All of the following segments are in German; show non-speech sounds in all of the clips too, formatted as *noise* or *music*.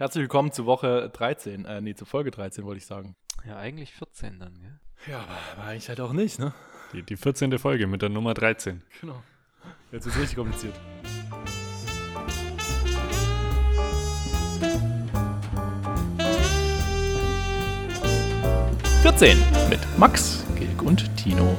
Herzlich willkommen zu Woche 13, äh, nee, zu Folge 13 wollte ich sagen. Ja, eigentlich 14 dann, gell? Ja, aber, aber eigentlich halt auch nicht, ne? Die, die 14. Folge mit der Nummer 13. Genau. Jetzt ist es richtig kompliziert. Vierzehn mit Max, Gilg und Tino.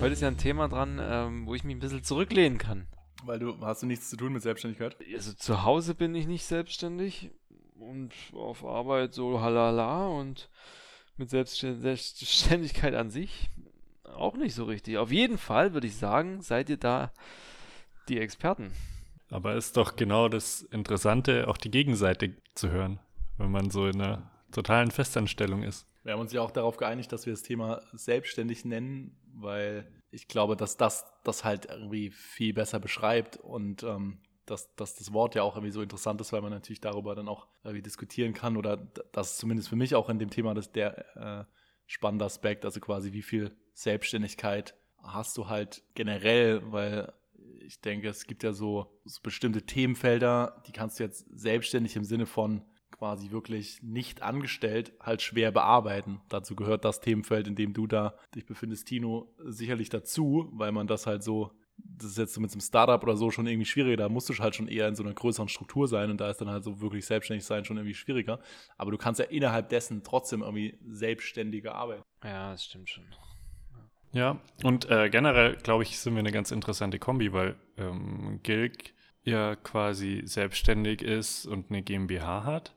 Heute ist ja ein Thema dran, ähm, wo ich mich ein bisschen zurücklehnen kann. Weil du hast du nichts zu tun mit Selbstständigkeit? Also zu Hause bin ich nicht selbstständig und auf Arbeit so halala und mit Selbstständigkeit an sich auch nicht so richtig. Auf jeden Fall würde ich sagen, seid ihr da die Experten. Aber ist doch genau das Interessante, auch die Gegenseite zu hören, wenn man so in einer totalen Festanstellung ist. Wir haben uns ja auch darauf geeinigt, dass wir das Thema selbstständig nennen, weil ich glaube, dass das das halt irgendwie viel besser beschreibt und ähm, dass, dass das Wort ja auch irgendwie so interessant ist, weil man natürlich darüber dann auch irgendwie diskutieren kann oder das ist zumindest für mich auch in dem Thema das der äh, spannende Aspekt, also quasi wie viel Selbstständigkeit hast du halt generell, weil ich denke, es gibt ja so, so bestimmte Themenfelder, die kannst du jetzt selbstständig im Sinne von quasi wirklich nicht angestellt halt schwer bearbeiten. Dazu gehört das Themenfeld, in dem du da dich befindest, Tino, sicherlich dazu, weil man das halt so, das ist jetzt so mit so einem Startup oder so schon irgendwie schwieriger, da musst du halt schon eher in so einer größeren Struktur sein und da ist dann halt so wirklich selbstständig sein schon irgendwie schwieriger. Aber du kannst ja innerhalb dessen trotzdem irgendwie selbstständige arbeiten. Ja, das stimmt schon. Ja, und äh, generell, glaube ich, sind wir eine ganz interessante Kombi, weil ähm, Gilg ja quasi selbstständig ist und eine GmbH hat.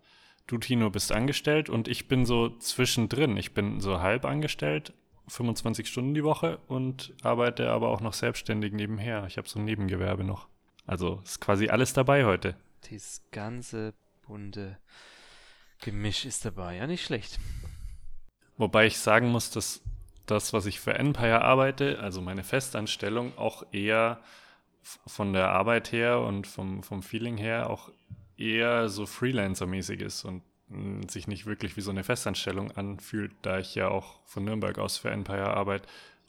Du, Tino, bist angestellt und ich bin so zwischendrin. Ich bin so halb angestellt, 25 Stunden die Woche und arbeite aber auch noch selbstständig nebenher. Ich habe so ein Nebengewerbe noch. Also ist quasi alles dabei heute. Das ganze bunte Gemisch ist dabei. Ja, nicht schlecht. Wobei ich sagen muss, dass das, was ich für Empire arbeite, also meine Festanstellung, auch eher von der Arbeit her und vom, vom Feeling her auch eher so Freelancer-mäßig ist und mm, sich nicht wirklich wie so eine Festanstellung anfühlt, da ich ja auch von Nürnberg aus für Empire arbeite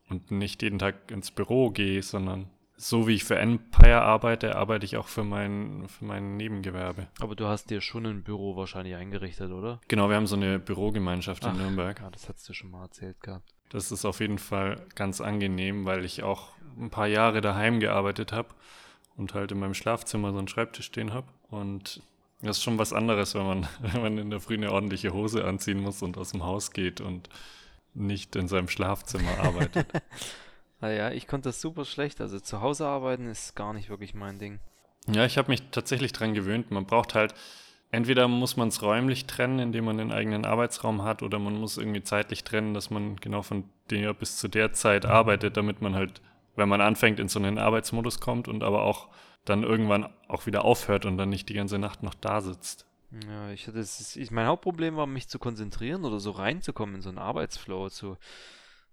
und nicht jeden Tag ins Büro gehe, sondern so wie ich für Empire arbeite, arbeite ich auch für mein, für mein Nebengewerbe. Aber du hast dir schon ein Büro wahrscheinlich eingerichtet, oder? Genau, wir haben so eine Bürogemeinschaft Ach, in Nürnberg. Ja, das hast du schon mal erzählt gehabt. Das ist auf jeden Fall ganz angenehm, weil ich auch ein paar Jahre daheim gearbeitet habe und halt in meinem Schlafzimmer so einen Schreibtisch stehen habe. Und das ist schon was anderes, wenn man, *laughs* wenn man in der Früh eine ordentliche Hose anziehen muss und aus dem Haus geht und nicht in seinem Schlafzimmer *laughs* arbeitet. naja, ich konnte das super schlecht. Also zu Hause arbeiten ist gar nicht wirklich mein Ding. Ja, ich habe mich tatsächlich dran gewöhnt. Man braucht halt, entweder muss man es räumlich trennen, indem man den eigenen Arbeitsraum hat, oder man muss irgendwie zeitlich trennen, dass man genau von der bis zu der Zeit arbeitet, damit man halt wenn man anfängt, in so einen Arbeitsmodus kommt und aber auch dann irgendwann auch wieder aufhört und dann nicht die ganze Nacht noch da sitzt. Ja, ich hatte es, ich, mein Hauptproblem war, mich zu konzentrieren oder so reinzukommen in so einen Arbeitsflow. So,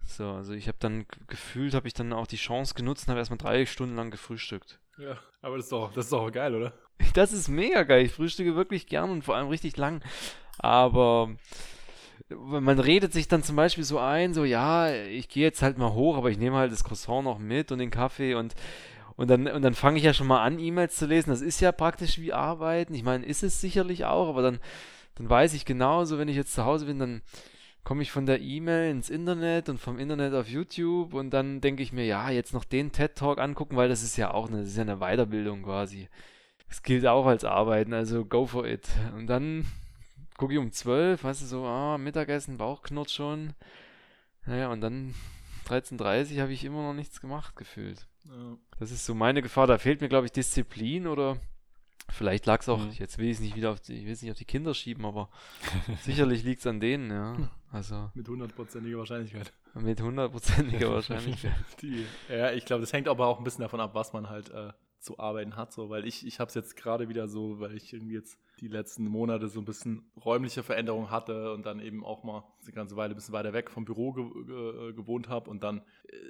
so also ich habe dann gefühlt, habe ich dann auch die Chance genutzt und habe erstmal drei Stunden lang gefrühstückt. Ja, aber das ist doch, das ist doch geil, oder? *laughs* Das ist mega geil. Ich frühstücke wirklich gern und vor allem richtig lang. Aber man redet sich dann zum Beispiel so ein, so ja, ich gehe jetzt halt mal hoch, aber ich nehme halt das Croissant noch mit und den Kaffee und und dann, und dann fange ich ja schon mal an, E-Mails zu lesen. Das ist ja praktisch wie Arbeiten. Ich meine, ist es sicherlich auch, aber dann, dann weiß ich genauso, wenn ich jetzt zu Hause bin, dann komme ich von der E-Mail ins Internet und vom Internet auf YouTube und dann denke ich mir, ja, jetzt noch den TED-Talk angucken, weil das ist ja auch eine, das ist ja eine Weiterbildung quasi. Das gilt auch als Arbeiten, also go for it. Und dann gucke ich um 12, weißt du, so, ah, Mittagessen, Bauchknurrt schon. Naja, und dann *laughs* 13.30 Uhr habe ich immer noch nichts gemacht gefühlt. Ja. Das ist so meine Gefahr. Da fehlt mir, glaube ich, Disziplin oder vielleicht lag es auch, mhm. jetzt will ich es nicht wieder auf die, ich will es nicht auf die Kinder schieben, aber *laughs* sicherlich liegt es an denen, ja. *laughs* Also. Mit hundertprozentiger Wahrscheinlichkeit. Mit hundertprozentiger Wahrscheinlichkeit. die, ja, ich glaube, das hängt aber auch ein bisschen davon ab, was man halt äh, zu arbeiten hat, so, weil ich, ich habe es jetzt gerade wieder so, weil ich irgendwie jetzt die letzten Monate so ein bisschen räumliche Veränderungen hatte und dann eben auch mal eine ganze Weile ein bisschen weiter weg vom Büro ge ge gewohnt habe und dann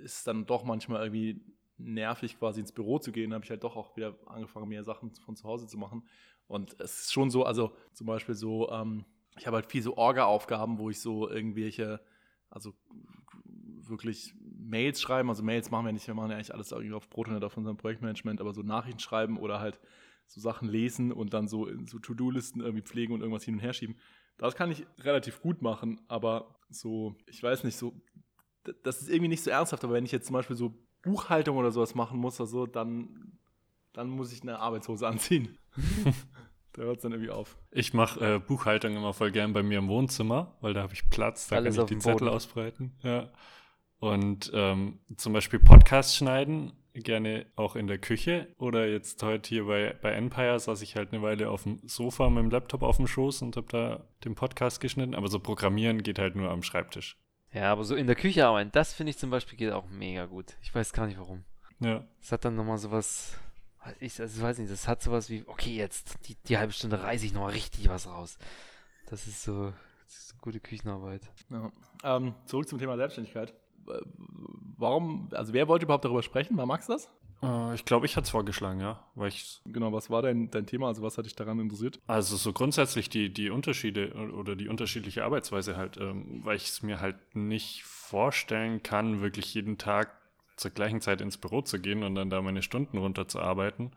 ist dann doch manchmal irgendwie nervig quasi ins Büro zu gehen, habe ich halt doch auch wieder angefangen, mehr Sachen von zu Hause zu machen und es ist schon so, also zum Beispiel so, ähm, ich habe halt viel so Orga-Aufgaben, wo ich so irgendwelche, also wirklich Mails schreiben. Also Mails machen wir nicht, wir machen ja eigentlich alles irgendwie auf Protonet auf unserem Projektmanagement, aber so Nachrichten schreiben oder halt so Sachen lesen und dann so, so To-Do-Listen irgendwie pflegen und irgendwas hin und her schieben. Das kann ich relativ gut machen, aber so, ich weiß nicht, so, das ist irgendwie nicht so ernsthaft, aber wenn ich jetzt zum Beispiel so Buchhaltung oder sowas machen muss, also dann, dann muss ich eine Arbeitshose anziehen. *laughs* da hört es dann irgendwie auf. Ich mache äh, Buchhaltung immer voll gern bei mir im Wohnzimmer, weil da habe ich Platz, da Alles kann ich die Zettel ausbreiten. Ja. Und ähm, zum Beispiel Podcast schneiden gerne auch in der Küche oder jetzt heute hier bei, bei Empire saß ich halt eine Weile auf dem Sofa mit dem Laptop auf dem Schoß und habe da den Podcast geschnitten, aber so programmieren geht halt nur am Schreibtisch. Ja, aber so in der Küche arbeiten, das finde ich zum Beispiel geht auch mega gut. Ich weiß gar nicht warum. Ja. Es hat dann nochmal sowas, ich, also ich weiß nicht, das hat sowas wie, okay, jetzt die, die halbe Stunde reiße ich nochmal richtig was raus. Das ist so, das ist gute Küchenarbeit. Ja. Ähm, zurück zum Thema Selbstständigkeit warum, also wer wollte überhaupt darüber sprechen? War Max das? Äh, ich glaube, ich hatte es vorgeschlagen, ja. Weil ich genau, was war dein, dein Thema? Also was hat dich daran interessiert? Also so grundsätzlich die, die Unterschiede oder die unterschiedliche Arbeitsweise halt, ähm, weil ich es mir halt nicht vorstellen kann, wirklich jeden Tag zur gleichen Zeit ins Büro zu gehen und dann da meine Stunden runterzuarbeiten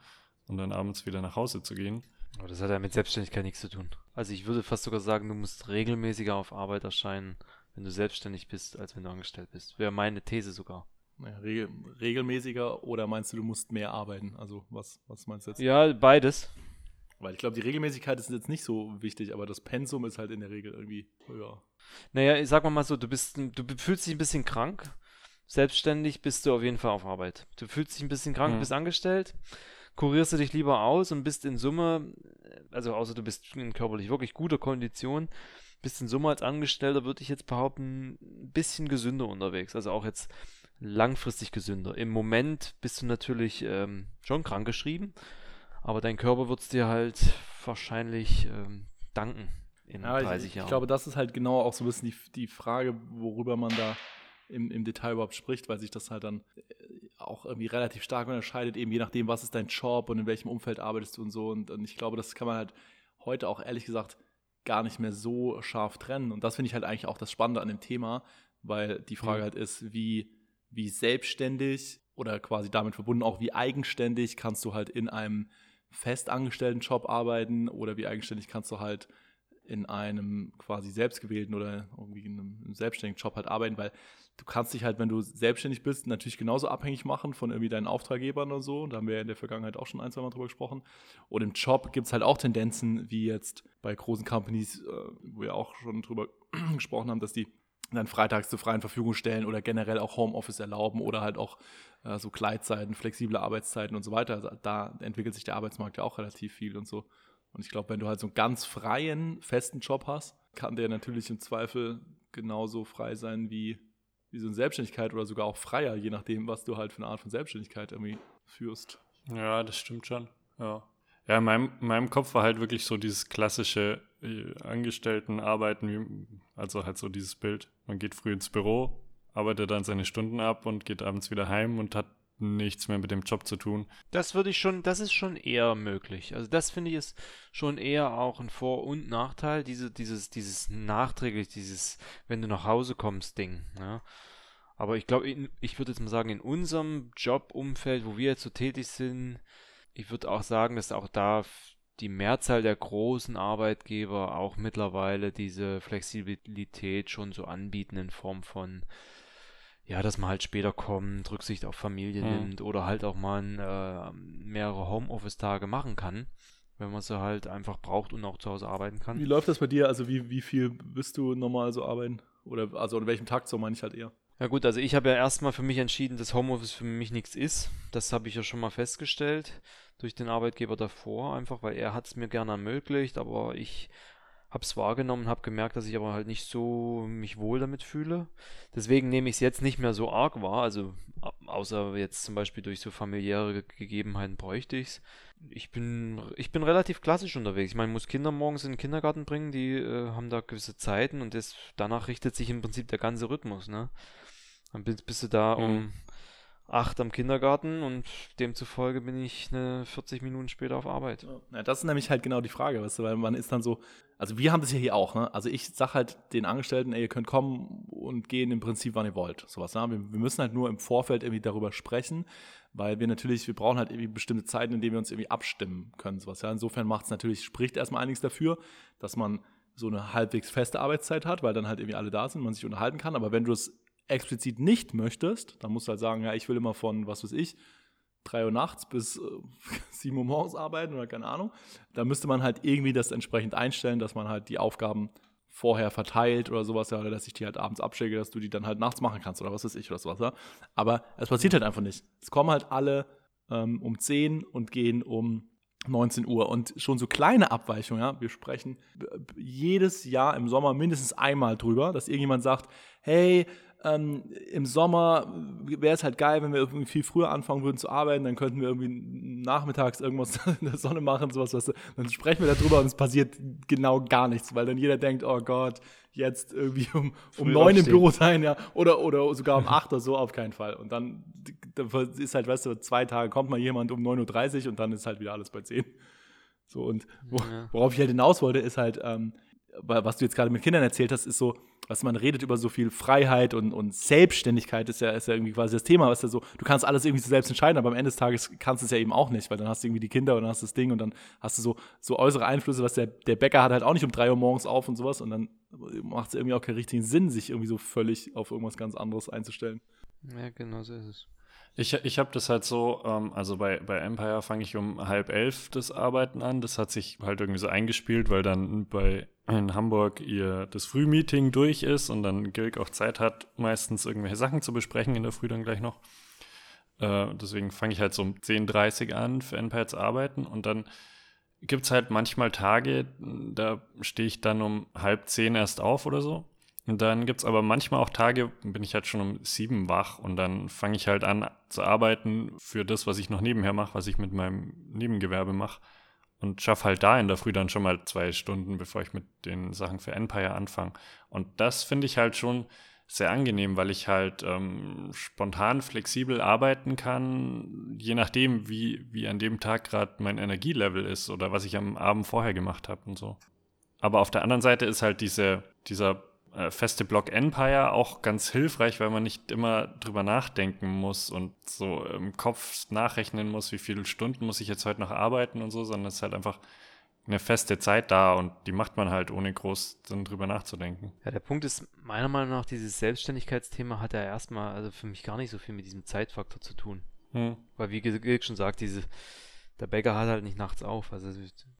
und dann abends wieder nach Hause zu gehen. Aber das hat ja mit Selbstständigkeit nichts zu tun. Also ich würde fast sogar sagen, du musst regelmäßiger auf Arbeit erscheinen, wenn du selbstständig bist, als wenn du angestellt bist. Wäre meine These sogar. Naja, regel regelmäßiger oder meinst du, du musst mehr arbeiten? Also was, was meinst du jetzt? Ja, beides. Weil ich glaube, die Regelmäßigkeit ist jetzt nicht so wichtig, aber das Pensum ist halt in der Regel irgendwie höher. Naja, sag mal so, du bist, du fühlst dich ein bisschen krank. Selbstständig bist du auf jeden Fall auf Arbeit. Du fühlst dich ein bisschen krank, mhm. bist angestellt, kurierst du dich lieber aus und bist in Summe, also außer du bist in körperlich wirklich guter Kondition, bist in Summe als Angestellter, würde ich jetzt behaupten, ein bisschen gesünder unterwegs. Also auch jetzt langfristig gesünder. Im Moment bist du natürlich ähm, schon krankgeschrieben, aber dein Körper wird es dir halt wahrscheinlich ähm, danken in ja, 30 ich, Jahren. Ich glaube, das ist halt genau auch so ein bisschen die, die Frage, worüber man da im, im Detail überhaupt spricht, weil sich das halt dann äh, auch irgendwie relativ stark unterscheidet, eben je nachdem, was ist dein Job und in welchem Umfeld arbeitest du und so. Und, und ich glaube, das kann man halt heute auch ehrlich gesagt gar nicht mehr so scharf trennen. Und das finde ich halt eigentlich auch das Spannende an dem Thema, weil die Frage mhm. halt ist, wie, wie selbstständig oder quasi damit verbunden auch, wie eigenständig kannst du halt in einem festangestellten Job arbeiten oder wie eigenständig kannst du halt in einem quasi selbstgewählten oder irgendwie in einem selbstständigen Job halt arbeiten, weil du kannst dich halt, wenn du selbstständig bist, natürlich genauso abhängig machen von irgendwie deinen Auftraggebern oder so. Da haben wir ja in der Vergangenheit auch schon ein, zwei Mal drüber gesprochen. Und im Job gibt es halt auch Tendenzen, wie jetzt bei großen Companies, äh, wo wir auch schon drüber *clears throat* gesprochen haben, dass die dann freitags zur freien Verfügung stellen oder generell auch Homeoffice erlauben oder halt auch äh, so Gleitzeiten, flexible Arbeitszeiten und so weiter. Also da entwickelt sich der Arbeitsmarkt ja auch relativ viel und so. Und ich glaube, wenn du halt so einen ganz freien, festen Job hast, kann der natürlich im Zweifel genauso frei sein wie, wie so eine Selbstständigkeit oder sogar auch freier, je nachdem, was du halt für eine Art von Selbstständigkeit irgendwie führst. Ja, das stimmt schon. Ja. Ja, in meinem, in meinem Kopf war halt wirklich so dieses klassische äh, Angestelltenarbeiten, also halt so dieses Bild. Man geht früh ins Büro, arbeitet dann seine Stunden ab und geht abends wieder heim und hat nichts mehr mit dem Job zu tun. Das würde ich schon, das ist schon eher möglich. Also das finde ich ist schon eher auch ein Vor- und Nachteil, diese, dieses, dieses nachträglich, dieses, wenn du nach Hause kommst, Ding. Ja. Aber ich glaube, ich würde jetzt mal sagen, in unserem Jobumfeld, wo wir jetzt so tätig sind, ich würde auch sagen, dass auch da die Mehrzahl der großen Arbeitgeber auch mittlerweile diese Flexibilität schon so anbieten in Form von ja, dass man halt später kommt, Rücksicht auf Familie mhm. nimmt oder halt auch mal äh, mehrere Homeoffice-Tage machen kann, wenn man sie halt einfach braucht und auch zu Hause arbeiten kann. Wie läuft das bei dir? Also wie, wie viel wirst du normal so arbeiten? Oder also in welchem Takt so meine ich halt eher? Ja gut, also ich habe ja erstmal für mich entschieden, dass Homeoffice für mich nichts ist. Das habe ich ja schon mal festgestellt durch den Arbeitgeber davor, einfach weil er hat es mir gerne ermöglicht, aber ich habe es wahrgenommen, habe gemerkt, dass ich aber halt nicht so mich wohl damit fühle. Deswegen nehme ich es jetzt nicht mehr so arg wahr, also außer jetzt zum Beispiel durch so familiäre Gegebenheiten bräuchte ich es. Ich bin, ich bin relativ klassisch unterwegs. Ich meine, ich muss Kinder morgens in den Kindergarten bringen, die äh, haben da gewisse Zeiten und das, danach richtet sich im Prinzip der ganze Rhythmus. Ne? Dann bist, bist du da mhm. 8 am Kindergarten und demzufolge bin ich eine 40 Minuten später auf Arbeit. Ja, das ist nämlich halt genau die Frage, weißt du, weil man ist dann so, also wir haben das ja hier auch, ne? Also ich sag halt den Angestellten, ey, ihr könnt kommen und gehen im Prinzip, wann ihr wollt. Sowas, ne? wir, wir müssen halt nur im Vorfeld irgendwie darüber sprechen, weil wir natürlich, wir brauchen halt irgendwie bestimmte Zeiten, in denen wir uns irgendwie abstimmen können. Sowas, ja? Insofern macht es natürlich, spricht erstmal einiges dafür, dass man so eine halbwegs feste Arbeitszeit hat, weil dann halt irgendwie alle da sind, man sich unterhalten kann. Aber wenn du es explizit nicht möchtest, dann musst du halt sagen, ja, ich will immer von, was weiß ich, 3 Uhr nachts bis äh, *laughs* 7 Uhr morgens arbeiten oder keine Ahnung. Da müsste man halt irgendwie das entsprechend einstellen, dass man halt die Aufgaben vorher verteilt oder sowas, ja, oder dass ich die halt abends abschicke, dass du die dann halt nachts machen kannst oder was weiß ich oder sowas. Ja. Aber es passiert halt einfach nicht. Es kommen halt alle ähm, um 10 und gehen um 19 Uhr. Und schon so kleine Abweichungen, ja, wir sprechen jedes Jahr im Sommer mindestens einmal drüber, dass irgendjemand sagt, hey, ähm, Im Sommer wäre es halt geil, wenn wir irgendwie viel früher anfangen würden zu arbeiten, dann könnten wir irgendwie nachmittags irgendwas *laughs* in der Sonne machen, sowas, weißt du. Dann sprechen wir darüber und es passiert genau gar nichts, weil dann jeder denkt, oh Gott, jetzt irgendwie um, um neun im Büro sein, ja, oder, oder sogar um acht oder so, auf keinen Fall. Und dann, dann ist halt, weißt du, zwei Tage kommt mal jemand um 9.30 Uhr und dann ist halt wieder alles bei zehn. So, und wo, worauf ich halt hinaus wollte, ist halt, ähm, was du jetzt gerade mit Kindern erzählt hast, ist so, was man redet über so viel Freiheit und, und Selbstständigkeit ist ja, ist ja irgendwie quasi das Thema, was ja so, du kannst alles irgendwie so selbst entscheiden, aber am Ende des Tages kannst du es ja eben auch nicht, weil dann hast du irgendwie die Kinder und dann hast du das Ding und dann hast du so, so äußere Einflüsse, was der, der Bäcker hat halt auch nicht um drei Uhr morgens auf und sowas und dann macht es irgendwie auch keinen richtigen Sinn, sich irgendwie so völlig auf irgendwas ganz anderes einzustellen. Ja, genau so ist es. Ich, ich habe das halt so, ähm, also bei, bei Empire fange ich um halb elf das Arbeiten an. Das hat sich halt irgendwie so eingespielt, weil dann bei in Hamburg ihr das Frühmeeting durch ist und dann Gilg auch Zeit hat, meistens irgendwelche *laughs* Sachen zu besprechen in der Früh dann gleich noch. Äh, deswegen fange ich halt so um 10.30 Uhr an für Empire zu arbeiten und dann gibt es halt manchmal Tage, da stehe ich dann um halb zehn erst auf oder so dann gibt es aber manchmal auch Tage, bin ich halt schon um sieben wach und dann fange ich halt an zu arbeiten für das, was ich noch nebenher mache, was ich mit meinem Nebengewerbe mache. Und schaffe halt da in der Früh dann schon mal zwei Stunden, bevor ich mit den Sachen für Empire anfange. Und das finde ich halt schon sehr angenehm, weil ich halt ähm, spontan, flexibel arbeiten kann, je nachdem, wie, wie an dem Tag gerade mein Energielevel ist oder was ich am Abend vorher gemacht habe und so. Aber auf der anderen Seite ist halt diese, dieser äh, feste Block Empire auch ganz hilfreich, weil man nicht immer drüber nachdenken muss und so im Kopf nachrechnen muss, wie viele Stunden muss ich jetzt heute noch arbeiten und so, sondern es ist halt einfach eine feste Zeit da und die macht man halt ohne groß dann drüber nachzudenken. Ja, der Punkt ist, meiner Meinung nach, dieses Selbstständigkeitsthema hat ja erstmal, also für mich gar nicht so viel mit diesem Zeitfaktor zu tun. Hm. Weil wie Gilg schon sagt, diese, der Bäcker hat halt nicht nachts auf, also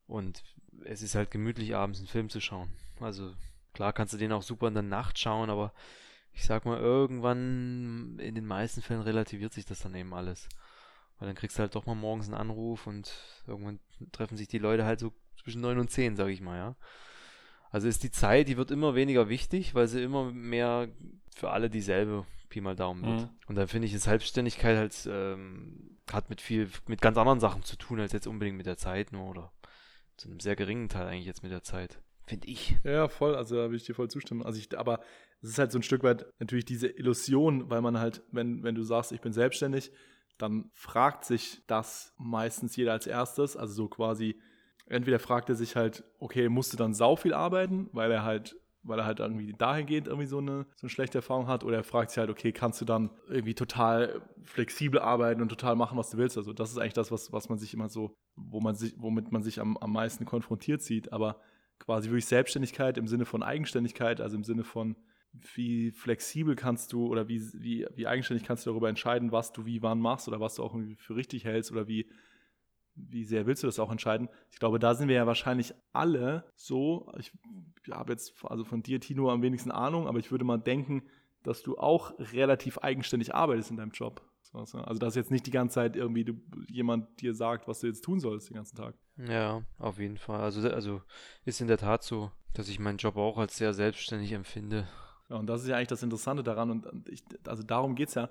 und es ist halt gemütlich abends einen Film zu schauen. Also Klar kannst du den auch super in der Nacht schauen, aber ich sag mal, irgendwann in den meisten Fällen relativiert sich das dann eben alles. Weil dann kriegst du halt doch mal morgens einen Anruf und irgendwann treffen sich die Leute halt so zwischen 9 und 10, sag ich mal, ja. Also ist die Zeit, die wird immer weniger wichtig, weil sie immer mehr für alle dieselbe Pi mal Daumen wird. Mhm. Und dann finde ich, ist Selbstständigkeit halt, ähm, hat mit viel, mit ganz anderen Sachen zu tun, als jetzt unbedingt mit der Zeit nur oder zu einem sehr geringen Teil eigentlich jetzt mit der Zeit finde ich. Ja, voll, also da will ich dir voll zustimmen. Also ich, aber es ist halt so ein Stück weit natürlich diese Illusion, weil man halt, wenn, wenn du sagst, ich bin selbstständig, dann fragt sich das meistens jeder als erstes. Also so quasi, entweder fragt er sich halt, okay, musst du dann sau viel arbeiten, weil er halt weil er halt irgendwie dahingehend irgendwie so eine, so eine schlechte Erfahrung hat. Oder er fragt sich halt, okay, kannst du dann irgendwie total flexibel arbeiten und total machen, was du willst? Also das ist eigentlich das, was, was man sich immer so, wo man sich, womit man sich am, am meisten konfrontiert sieht. Aber quasi wirklich Selbstständigkeit im Sinne von Eigenständigkeit, also im Sinne von, wie flexibel kannst du oder wie, wie, wie eigenständig kannst du darüber entscheiden, was du wie wann machst oder was du auch für richtig hältst oder wie, wie sehr willst du das auch entscheiden? Ich glaube, da sind wir ja wahrscheinlich alle so. Ich habe jetzt also von dir, Tino, am wenigsten Ahnung, aber ich würde mal denken, dass du auch relativ eigenständig arbeitest in deinem Job. Also, dass jetzt nicht die ganze Zeit irgendwie du, jemand dir sagt, was du jetzt tun sollst den ganzen Tag. Ja, auf jeden Fall. Also, also ist in der Tat so, dass ich meinen Job auch als sehr selbstständig empfinde. Ja, und das ist ja eigentlich das Interessante daran. Und ich, also darum geht es ja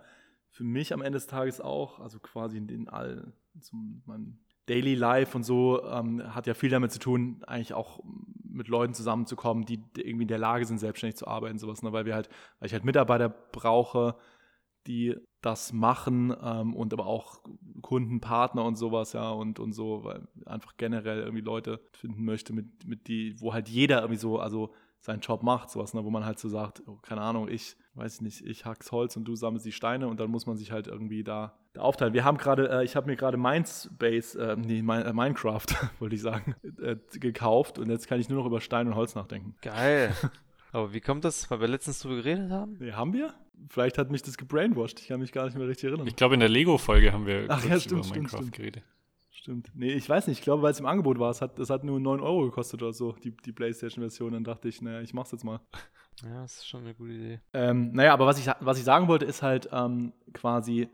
für mich am Ende des Tages auch, also quasi in den all, zum, mein Daily Life und so, ähm, hat ja viel damit zu tun, eigentlich auch mit Leuten zusammenzukommen, die irgendwie in der Lage sind, selbstständig zu arbeiten, sowas, ne? weil wir halt, weil ich halt Mitarbeiter brauche, die das machen ähm, und aber auch Kunden, Partner und sowas, ja, und, und so, weil einfach generell irgendwie Leute finden möchte, mit, mit die, wo halt jeder irgendwie so, also seinen Job macht, sowas, ne, wo man halt so sagt, oh, keine Ahnung, ich weiß nicht, ich hack's Holz und du sammelst die Steine und dann muss man sich halt irgendwie da, da aufteilen. Wir haben gerade, äh, ich habe mir gerade Mindspace, äh, nee, mein, äh, Minecraft, *laughs* wollte ich sagen, äh, gekauft und jetzt kann ich nur noch über Stein und Holz nachdenken. Geil. *laughs* Aber wie kommt das, weil wir letztens drüber geredet haben? Nee, haben wir? Vielleicht hat mich das gebrainwashed. Ich kann mich gar nicht mehr richtig erinnern. Ich glaube, in der Lego-Folge haben wir Ach, ja, stimmt, über Minecraft stimmt, geredet. Stimmt. Nee, ich weiß nicht. Ich glaube, weil es im Angebot war. Es hat, es hat nur 9 Euro gekostet oder so, die, die PlayStation-Version. Dann dachte ich, naja, ich mach's jetzt mal. *laughs* Ja, das ist schon eine gute Idee. Ähm, naja, aber was ich, was ich sagen wollte, ist halt ähm, quasi,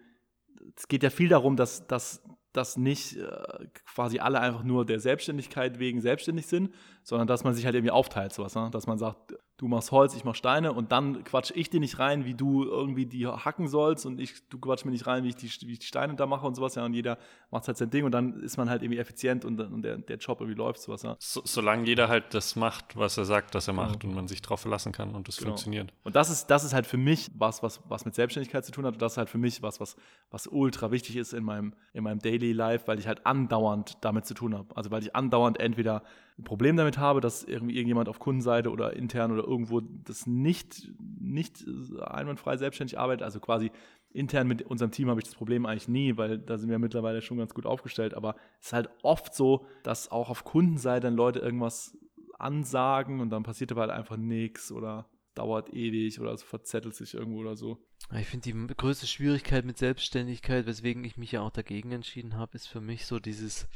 es geht ja viel darum, dass, dass, dass nicht äh, quasi alle einfach nur der Selbstständigkeit wegen selbstständig sind, sondern dass man sich halt irgendwie aufteilt, sowas, ne? dass man sagt, du machst Holz, ich mach Steine und dann quatsch ich dir nicht rein, wie du irgendwie die hacken sollst und ich, du quatsch mir nicht rein, wie ich die, wie ich die Steine da mache und sowas, ja, und jeder macht halt sein Ding und dann ist man halt irgendwie effizient und, und der, der Job irgendwie läuft, sowas, ja. So, solange jeder halt das macht, was er sagt, dass er macht genau. und man sich drauf verlassen kann und das genau. funktioniert. Und das ist, das ist halt für mich was, was, was mit Selbstständigkeit zu tun hat und das ist halt für mich was, was, was ultra wichtig ist in meinem, in meinem Daily Life, weil ich halt andauernd damit zu tun habe. Also weil ich andauernd entweder ein Problem damit habe, dass irgendwie irgendjemand auf Kundenseite oder intern oder irgendwo das nicht, nicht einwandfrei selbstständig arbeitet. Also quasi intern mit unserem Team habe ich das Problem eigentlich nie, weil da sind wir mittlerweile schon ganz gut aufgestellt. Aber es ist halt oft so, dass auch auf Kundenseite dann Leute irgendwas ansagen und dann passiert aber halt einfach nichts oder dauert ewig oder es verzettelt sich irgendwo oder so. Ich finde die größte Schwierigkeit mit Selbstständigkeit, weswegen ich mich ja auch dagegen entschieden habe, ist für mich so dieses,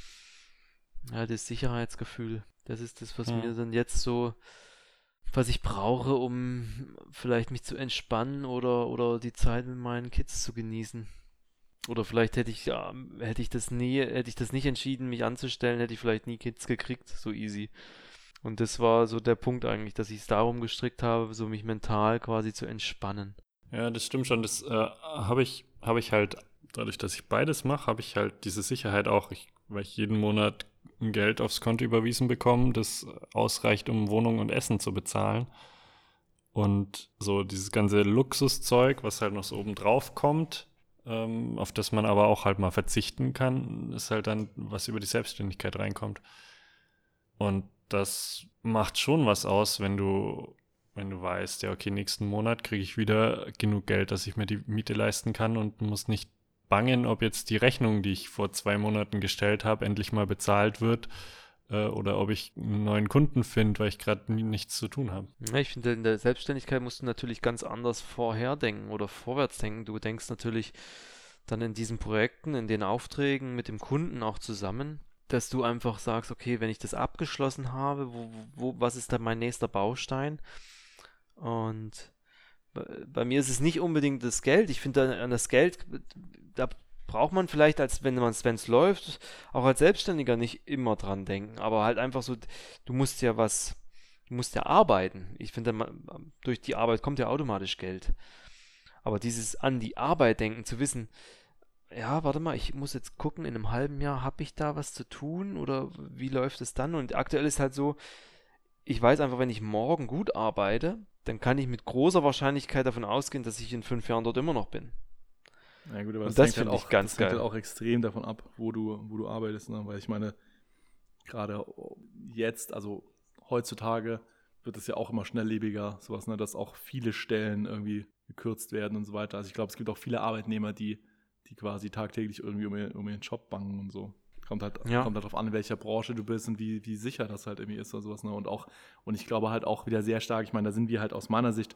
ja, das Sicherheitsgefühl. Das ist das, was ja. mir dann jetzt so, was ich brauche, um vielleicht mich zu entspannen oder, oder die Zeit mit meinen Kids zu genießen. Oder vielleicht hätte ich, ja, hätte ich das nie, hätte ich das nicht entschieden, mich anzustellen, hätte ich vielleicht nie Kids gekriegt, so easy. Und das war so der Punkt eigentlich, dass ich es darum gestrickt habe, so mich mental quasi zu entspannen. Ja, das stimmt schon. Das äh, habe ich, habe ich halt, dadurch, dass ich beides mache, habe ich halt diese Sicherheit auch, ich, weil ich jeden Monat Geld aufs Konto überwiesen bekommen, das ausreicht, um Wohnung und Essen zu bezahlen. Und so dieses ganze Luxuszeug, was halt noch so oben drauf kommt, ähm, auf das man aber auch halt mal verzichten kann, ist halt dann, was über die Selbstständigkeit reinkommt. Und das macht schon was aus, wenn du, wenn du weißt, ja, okay, nächsten Monat kriege ich wieder genug Geld, dass ich mir die Miete leisten kann und muss nicht bangen, ob jetzt die Rechnung, die ich vor zwei Monaten gestellt habe, endlich mal bezahlt wird äh, oder ob ich einen neuen Kunden finde, weil ich gerade nichts zu tun habe. Ja, ich finde, in der Selbstständigkeit musst du natürlich ganz anders vorherdenken oder vorwärts denken. Du denkst natürlich dann in diesen Projekten, in den Aufträgen mit dem Kunden auch zusammen, dass du einfach sagst, okay, wenn ich das abgeschlossen habe, wo, wo, was ist dann mein nächster Baustein? Und bei mir ist es nicht unbedingt das Geld. Ich finde an das Geld, da braucht man vielleicht, als wenn man es läuft, auch als Selbstständiger nicht immer dran denken. Aber halt einfach so, du musst ja was, du musst ja arbeiten. Ich finde, durch die Arbeit kommt ja automatisch Geld. Aber dieses an die Arbeit denken, zu wissen, ja, warte mal, ich muss jetzt gucken, in einem halben Jahr habe ich da was zu tun oder wie läuft es dann? Und aktuell ist halt so, ich weiß einfach, wenn ich morgen gut arbeite, dann kann ich mit großer Wahrscheinlichkeit davon ausgehen, dass ich in fünf Jahren dort immer noch bin. Ja gut, aber das, das finde halt ich ganz das geil. Das hängt halt auch extrem davon ab, wo du, wo du arbeitest. Ne? Weil ich meine, gerade jetzt, also heutzutage, wird es ja auch immer schnelllebiger, sowas, ne? dass auch viele Stellen irgendwie gekürzt werden und so weiter. Also ich glaube, es gibt auch viele Arbeitnehmer, die, die quasi tagtäglich irgendwie um, ihr, um ihren Job bangen und so. Kommt halt, ja. kommt halt darauf an, in welcher Branche du bist und wie, wie sicher das halt irgendwie ist oder sowas. Ne? Und auch, und ich glaube halt auch wieder sehr stark, ich meine, da sind wir halt aus meiner Sicht,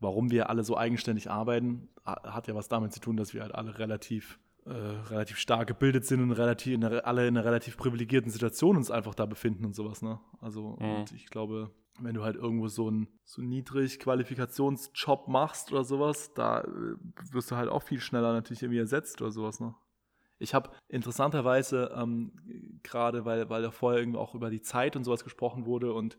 warum wir alle so eigenständig arbeiten, hat ja was damit zu tun, dass wir halt alle relativ, äh, relativ stark gebildet sind und relativ in einer, alle in einer relativ privilegierten Situation uns einfach da befinden und sowas. Ne? Also, mhm. und ich glaube, wenn du halt irgendwo so einen so niedrig Qualifikationsjob machst oder sowas, da äh, wirst du halt auch viel schneller natürlich irgendwie ersetzt oder sowas. Ne? Ich habe interessanterweise ähm, gerade, weil, weil da vorher irgendwie auch über die Zeit und sowas gesprochen wurde und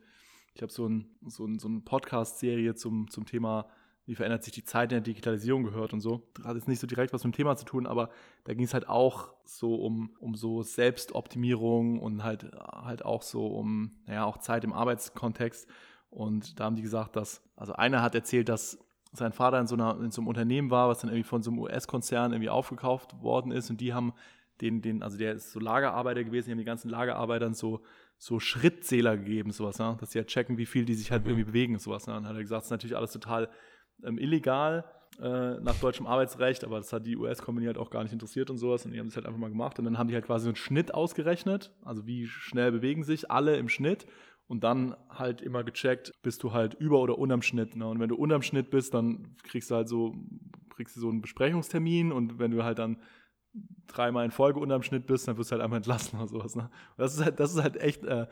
ich habe so, ein, so, ein, so eine Podcast-Serie zum, zum Thema, wie verändert sich die Zeit in der Digitalisierung gehört und so. Das hat jetzt nicht so direkt was mit dem Thema zu tun, aber da ging es halt auch so um, um so Selbstoptimierung und halt, halt auch so um, naja, auch Zeit im Arbeitskontext. Und da haben die gesagt, dass, also einer hat erzählt, dass sein Vater in so, einer, in so einem Unternehmen war, was dann irgendwie von so einem US-Konzern irgendwie aufgekauft worden ist und die haben den, den, also der ist so Lagerarbeiter gewesen, die haben die ganzen Lagerarbeitern so, so Schrittzähler gegeben, sowas, ne? dass sie halt checken, wie viel die sich halt mhm. irgendwie bewegen und sowas. Ne? Dann hat er gesagt, das ist natürlich alles total ähm, illegal äh, nach deutschem Arbeitsrecht, aber das hat die US-Company halt auch gar nicht interessiert und sowas und die haben das halt einfach mal gemacht und dann haben die halt quasi so einen Schnitt ausgerechnet, also wie schnell bewegen sich alle im Schnitt und dann halt immer gecheckt, bist du halt über oder unterm Schnitt. Ne? Und wenn du unterm Schnitt bist, dann kriegst du halt so, kriegst du so einen Besprechungstermin und wenn du halt dann dreimal in Folge unterm Schnitt bist, dann wirst du halt einfach entlassen oder sowas. Ne? das ist halt, das ist halt echt äh,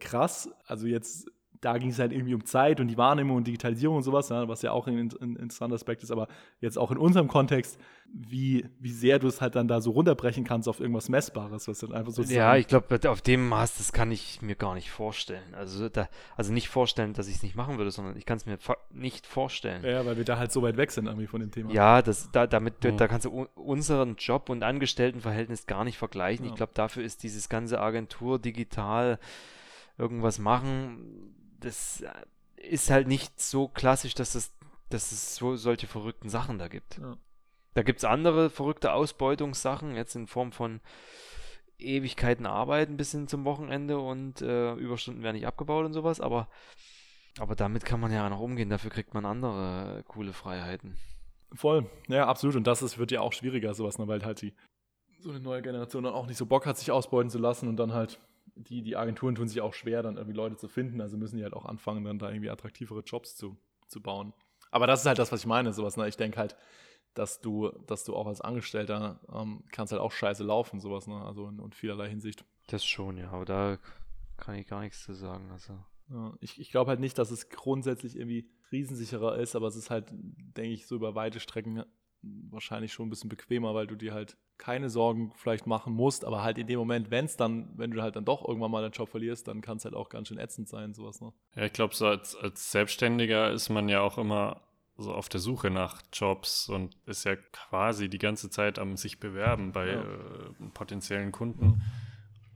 krass. Also jetzt da ging es halt irgendwie um Zeit und die Wahrnehmung und Digitalisierung und sowas, was ja auch ein, ein, interessanter Aspekt ist, aber jetzt auch in unserem Kontext, wie, wie sehr du es halt dann da so runterbrechen kannst auf irgendwas Messbares, was dann einfach so Ja, ich glaube, auf dem Maß, das kann ich mir gar nicht vorstellen. Also, da, also nicht vorstellen, dass ich es nicht machen würde, sondern ich kann es mir nicht vorstellen. Ja, weil wir da halt so weit weg sind irgendwie von dem Thema. Ja, das, da, damit, ja. da kannst du unseren Job und Angestelltenverhältnis gar nicht vergleichen. Ja. Ich glaube, dafür ist dieses ganze Agentur digital irgendwas machen, das äh, ist halt nicht so klassisch, dass es, dass es so solche verrückten Sachen da gibt. Ja. Da gibt es andere verrückte Ausbeutungssachen, jetzt in Form von Ewigkeiten arbeiten bis hin zum Wochenende und äh, Überstunden werden nicht abgebaut und sowas, aber, aber damit kann man ja noch umgehen, dafür kriegt man andere coole Freiheiten. Voll, ja, absolut. Und das ist, wird ja auch schwieriger, sowas, ne, weil halt die so eine neue Generation dann auch nicht so Bock hat, sich ausbeuten zu lassen und dann halt die, die Agenturen tun sich auch schwer, dann irgendwie Leute zu finden. Also müssen die halt auch anfangen, dann da irgendwie attraktivere Jobs zu, zu bauen. Aber das ist halt das, was ich meine, sowas. Ne? Ich denke halt, dass du, dass du auch als Angestellter ähm, kannst halt auch scheiße laufen, sowas, ne? Also in, in, vielerlei Hinsicht. Das schon, ja, aber da kann ich gar nichts zu sagen. Also. Ja, ich ich glaube halt nicht, dass es grundsätzlich irgendwie krisensicherer ist, aber es ist halt, denke ich, so über weite Strecken wahrscheinlich schon ein bisschen bequemer, weil du dir halt keine Sorgen vielleicht machen musst, aber halt in dem Moment, wenn es dann, wenn du halt dann doch irgendwann mal deinen Job verlierst, dann kann es halt auch ganz schön ätzend sein, sowas, ne? Ja, ich glaube, so als, als Selbstständiger ist man ja auch immer so auf der Suche nach Jobs und ist ja quasi die ganze Zeit am sich bewerben bei ja. äh, potenziellen Kunden.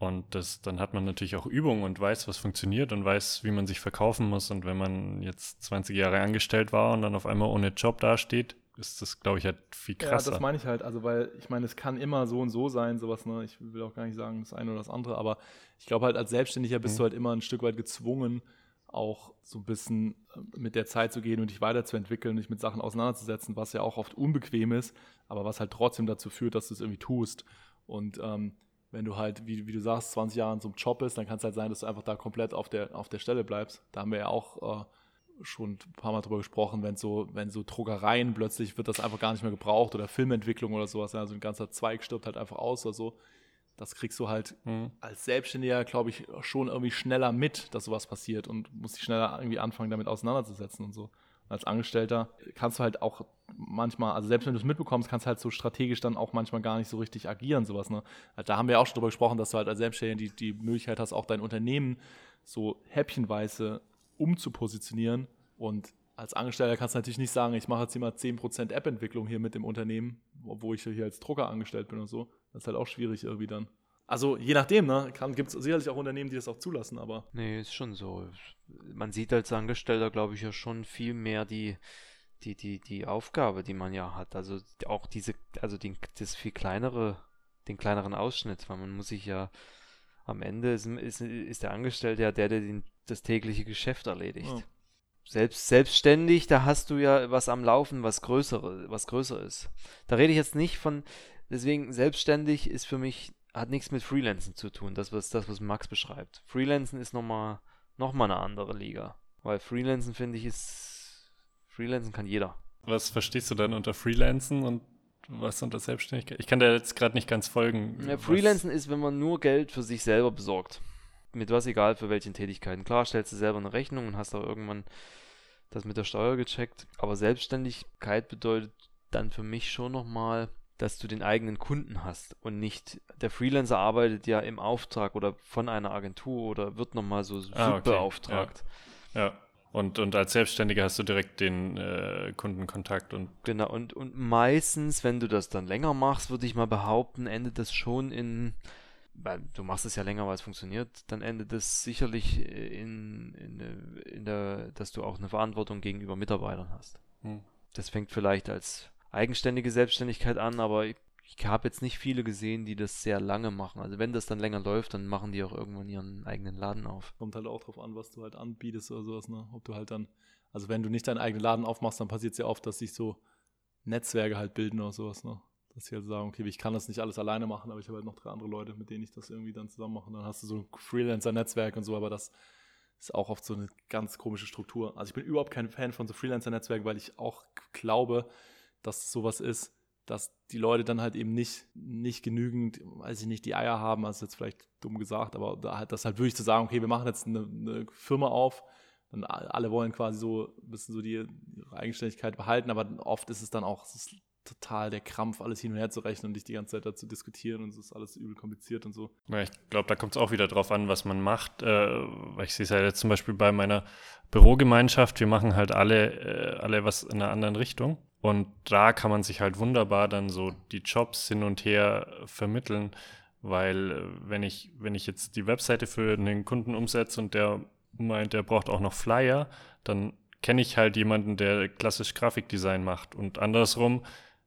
Und das, dann hat man natürlich auch Übung und weiß, was funktioniert und weiß, wie man sich verkaufen muss. Und wenn man jetzt 20 Jahre angestellt war und dann auf einmal ohne Job dasteht, ist das, glaube ich, halt viel krasser. Ja, das meine ich halt. Also, weil ich meine, es kann immer so und so sein, sowas, ne? Ich will auch gar nicht sagen, das eine oder das andere, aber ich glaube halt, als Selbstständiger bist mhm. du halt immer ein Stück weit gezwungen, auch so ein bisschen äh, mit der Zeit zu gehen und dich weiterzuentwickeln, dich mit Sachen auseinanderzusetzen, was ja auch oft unbequem ist, aber was halt trotzdem dazu führt, dass du es irgendwie tust. Und ähm, wenn du halt, wie, wie, du sagst, 20 Jahre in so einem Job bist, dann kann es halt sein, dass du einfach da komplett auf der, auf der Stelle bleibst. Da haben wir ja auch äh, schon ein paar Mal drüber gesprochen, wenn so, wenn so Druckereien plötzlich wird das einfach gar nicht mehr gebraucht oder Filmentwicklung oder sowas, also ein ganzer Zweig stirbt halt einfach aus oder so. Das kriegst du halt mhm. als Selbstständiger, glaube ich, schon irgendwie schneller mit, dass sowas passiert und musst dich schneller irgendwie anfangen, damit auseinanderzusetzen und so. Und als Angestellter kannst du halt auch manchmal, also selbst wenn du es mitbekommst, kannst du halt so strategisch dann auch manchmal gar nicht so richtig agieren, sowas. Ne? Also da haben wir auch schon drüber gesprochen, dass du halt als Selbstständiger die, die Möglichkeit hast, auch dein Unternehmen so häppchenweise umzupositionieren. Und als Angestellter kannst du natürlich nicht sagen, ich mache jetzt hier mal 10% App-Entwicklung hier mit dem Unternehmen, obwohl ich hier als Drucker angestellt bin und so. Das ist halt auch schwierig irgendwie dann. Also je nachdem, ne? Gibt es sicherlich auch Unternehmen, die das auch zulassen, aber. Nee, ist schon so. Man sieht als Angestellter, glaube ich, ja schon viel mehr die, die, die, die Aufgabe, die man ja hat. Also auch diese, also den, das viel kleinere, den kleineren Ausschnitt, weil man muss sich ja am Ende ist, ist, ist der Angestellte ja der, der den, das tägliche Geschäft erledigt. Ja. Selbst, selbstständig, da hast du ja was am Laufen, was größere, was größer ist. Da rede ich jetzt nicht von, deswegen selbstständig ist für mich, hat nichts mit Freelancen zu tun, das was, das, was Max beschreibt. Freelancen ist nochmal noch mal eine andere Liga. Weil Freelancen, finde ich, ist, Freelancen kann jeder. Was verstehst du dann unter Freelancen und was unter Selbstständigkeit? Ich kann da jetzt gerade nicht ganz folgen. Ja, Freelancen ist, wenn man nur Geld für sich selber besorgt. Mit was egal für welchen Tätigkeiten. Klar, stellst du selber eine Rechnung und hast auch irgendwann das mit der Steuer gecheckt. Aber Selbstständigkeit bedeutet dann für mich schon nochmal, dass du den eigenen Kunden hast und nicht der Freelancer arbeitet ja im Auftrag oder von einer Agentur oder wird nochmal so ah, okay. beauftragt. Ja. ja. Und, und als Selbstständiger hast du direkt den äh, Kundenkontakt und. Genau, und, und meistens, wenn du das dann länger machst, würde ich mal behaupten, endet das schon in, weil du machst es ja länger, weil es funktioniert, dann endet es sicherlich in, in, in der, dass du auch eine Verantwortung gegenüber Mitarbeitern hast. Hm. Das fängt vielleicht als eigenständige Selbstständigkeit an, aber ich, habe jetzt nicht viele gesehen, die das sehr lange machen. Also wenn das dann länger läuft, dann machen die auch irgendwann ihren eigenen Laden auf. Kommt halt auch drauf an, was du halt anbietest oder sowas, ne? Ob du halt dann, also wenn du nicht deinen eigenen Laden aufmachst, dann passiert es ja oft, dass sich so Netzwerke halt bilden oder sowas, ne? Dass sie halt sagen, okay, ich kann das nicht alles alleine machen, aber ich habe halt noch drei andere Leute, mit denen ich das irgendwie dann zusammen mache. Und dann hast du so ein Freelancer-Netzwerk und so, aber das ist auch oft so eine ganz komische Struktur. Also ich bin überhaupt kein Fan von so Freelancer-Netzwerken, weil ich auch glaube, dass sowas ist, dass die Leute dann halt eben nicht, nicht genügend, weiß ich nicht, die Eier haben, also jetzt vielleicht dumm gesagt, aber da halt das halt wirklich zu sagen, okay, wir machen jetzt eine, eine Firma auf, dann alle wollen quasi so ein bisschen so die, ihre Eigenständigkeit behalten, aber oft ist es dann auch, es total der Krampf, alles hin und her zu rechnen und dich die ganze Zeit dazu diskutieren und es ist alles übel kompliziert und so. Ja, ich glaube, da kommt es auch wieder drauf an, was man macht. Äh, ich sehe es ja jetzt zum Beispiel bei meiner Bürogemeinschaft, wir machen halt alle, äh, alle was in einer anderen Richtung. Und da kann man sich halt wunderbar dann so die Jobs hin und her vermitteln, weil äh, wenn ich, wenn ich jetzt die Webseite für einen Kunden umsetze und der meint, der braucht auch noch Flyer, dann kenne ich halt jemanden, der klassisch Grafikdesign macht. Und andersrum,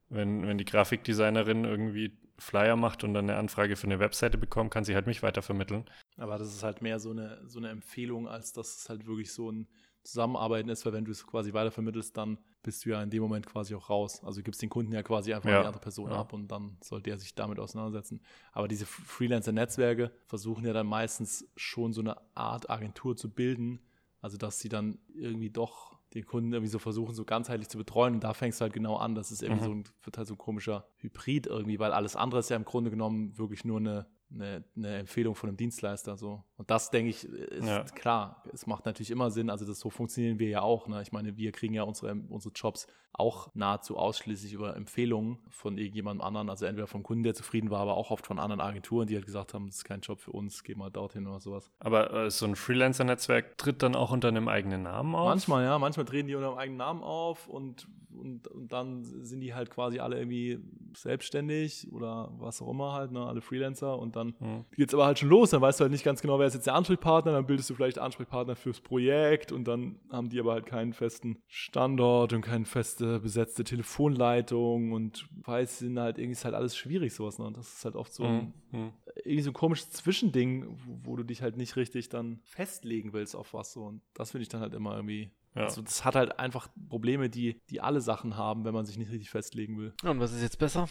wenn, wenn die Grafikdesignerin irgendwie Flyer macht und dann eine Anfrage für eine Webseite bekommt, kann sie halt mich weitervermitteln. Aber das ist halt mehr so eine, so eine Empfehlung, als dass es halt wirklich so ein Zusammenarbeiten ist, weil wenn du es quasi weitervermittelst, dann bist du ja in dem Moment quasi auch raus. Also du gibst den Kunden ja quasi einfach ja. an die andere Person ja. ab und dann soll der sich damit auseinandersetzen. Aber diese Freelancer-Netzwerke versuchen ja dann meistens schon so eine Art Agentur zu bilden, also dass sie dann irgendwie doch den Kunden irgendwie so versuchen, so ganzheitlich zu betreuen. Und da fängst du halt genau an. Das ist irgendwie mhm. so ein, wird halt so ein komischer Hybrid irgendwie, weil alles andere ist ja im Grunde genommen wirklich nur eine eine, eine, Empfehlung von einem Dienstleister. So. Und das, denke ich, ist ja. klar. Es macht natürlich immer Sinn. Also das, so funktionieren wir ja auch. Ne? Ich meine, wir kriegen ja unsere, unsere Jobs auch nahezu ausschließlich über Empfehlungen von irgendjemandem anderen. Also entweder vom Kunden, der zufrieden war, aber auch oft von anderen Agenturen, die halt gesagt haben, das ist kein Job für uns, geh mal dorthin oder sowas. Aber äh, so ein Freelancer-Netzwerk tritt dann auch unter einem eigenen Namen auf? Manchmal, ja. Manchmal treten die unter einem eigenen Namen auf und, und, und dann sind die halt quasi alle irgendwie selbstständig oder was auch immer halt, ne? alle Freelancer und dann mhm. geht es aber halt schon los. Dann weißt du halt nicht ganz genau, wer ist jetzt der Ansprechpartner, dann bildest du vielleicht Ansprechpartner fürs Projekt und dann haben die aber halt keinen festen Standort und keine feste besetzte Telefonleitung und weiß, sind halt irgendwie ist halt alles schwierig sowas. Ne? Und das ist halt oft so ein, mhm. irgendwie so ein komisches Zwischending, wo, wo, du dich halt nicht richtig dann festlegen willst auf was so. Und das finde ich dann halt immer irgendwie ja. Also das hat halt einfach Probleme, die, die alle Sachen haben, wenn man sich nicht richtig festlegen will. und was ist jetzt besser?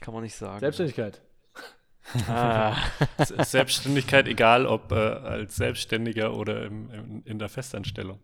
Kann man nicht sagen. Selbstständigkeit. Ah. Selbstständigkeit, egal ob äh, als Selbstständiger oder im, im, in der Festanstellung.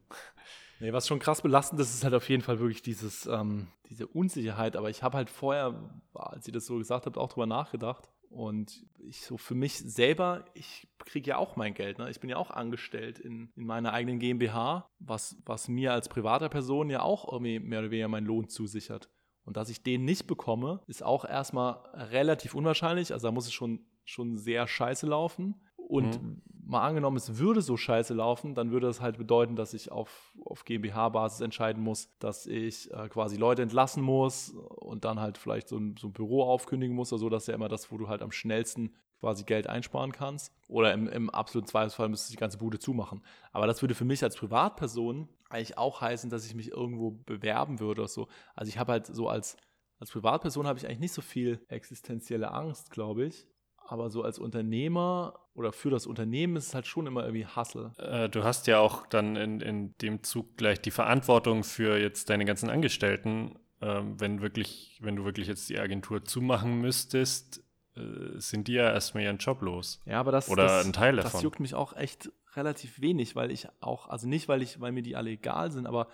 Nee, was schon krass belastend ist, ist halt auf jeden Fall wirklich dieses, ähm, diese Unsicherheit. Aber ich habe halt vorher, als ihr das so gesagt habt, auch drüber nachgedacht. Und ich so für mich selber, ich kriege ja auch mein Geld. Ne? Ich bin ja auch angestellt in, in meiner eigenen GmbH, was, was mir als privater Person ja auch irgendwie mehr oder weniger meinen Lohn zusichert. Und dass ich den nicht bekomme, ist auch erstmal relativ unwahrscheinlich. Also da muss es schon, schon sehr scheiße laufen. Und mhm. mal angenommen, es würde so scheiße laufen, dann würde das halt bedeuten, dass ich auf, auf GmbH-Basis entscheiden muss, dass ich äh, quasi Leute entlassen muss und dann halt vielleicht so ein, so ein Büro aufkündigen muss oder so. Das ist ja immer das, wo du halt am schnellsten quasi Geld einsparen kannst. Oder im, im absoluten Zweifelsfall müsstest du die ganze Bude zumachen. Aber das würde für mich als Privatperson eigentlich auch heißen, dass ich mich irgendwo bewerben würde oder so. Also ich habe halt so als, als Privatperson habe ich eigentlich nicht so viel existenzielle Angst, glaube ich. Aber so als Unternehmer oder für das Unternehmen ist es halt schon immer irgendwie Hassel. Äh, du hast ja auch dann in, in dem Zug gleich die Verantwortung für jetzt deine ganzen Angestellten. Ähm, wenn wirklich, wenn du wirklich jetzt die Agentur zumachen müsstest, äh, sind die ja erstmal ihren Job los. Ja, aber das, Oder das, ein Teil davon. Das juckt mich auch echt relativ wenig, weil ich auch, also nicht, weil ich, weil mir die alle egal sind, aber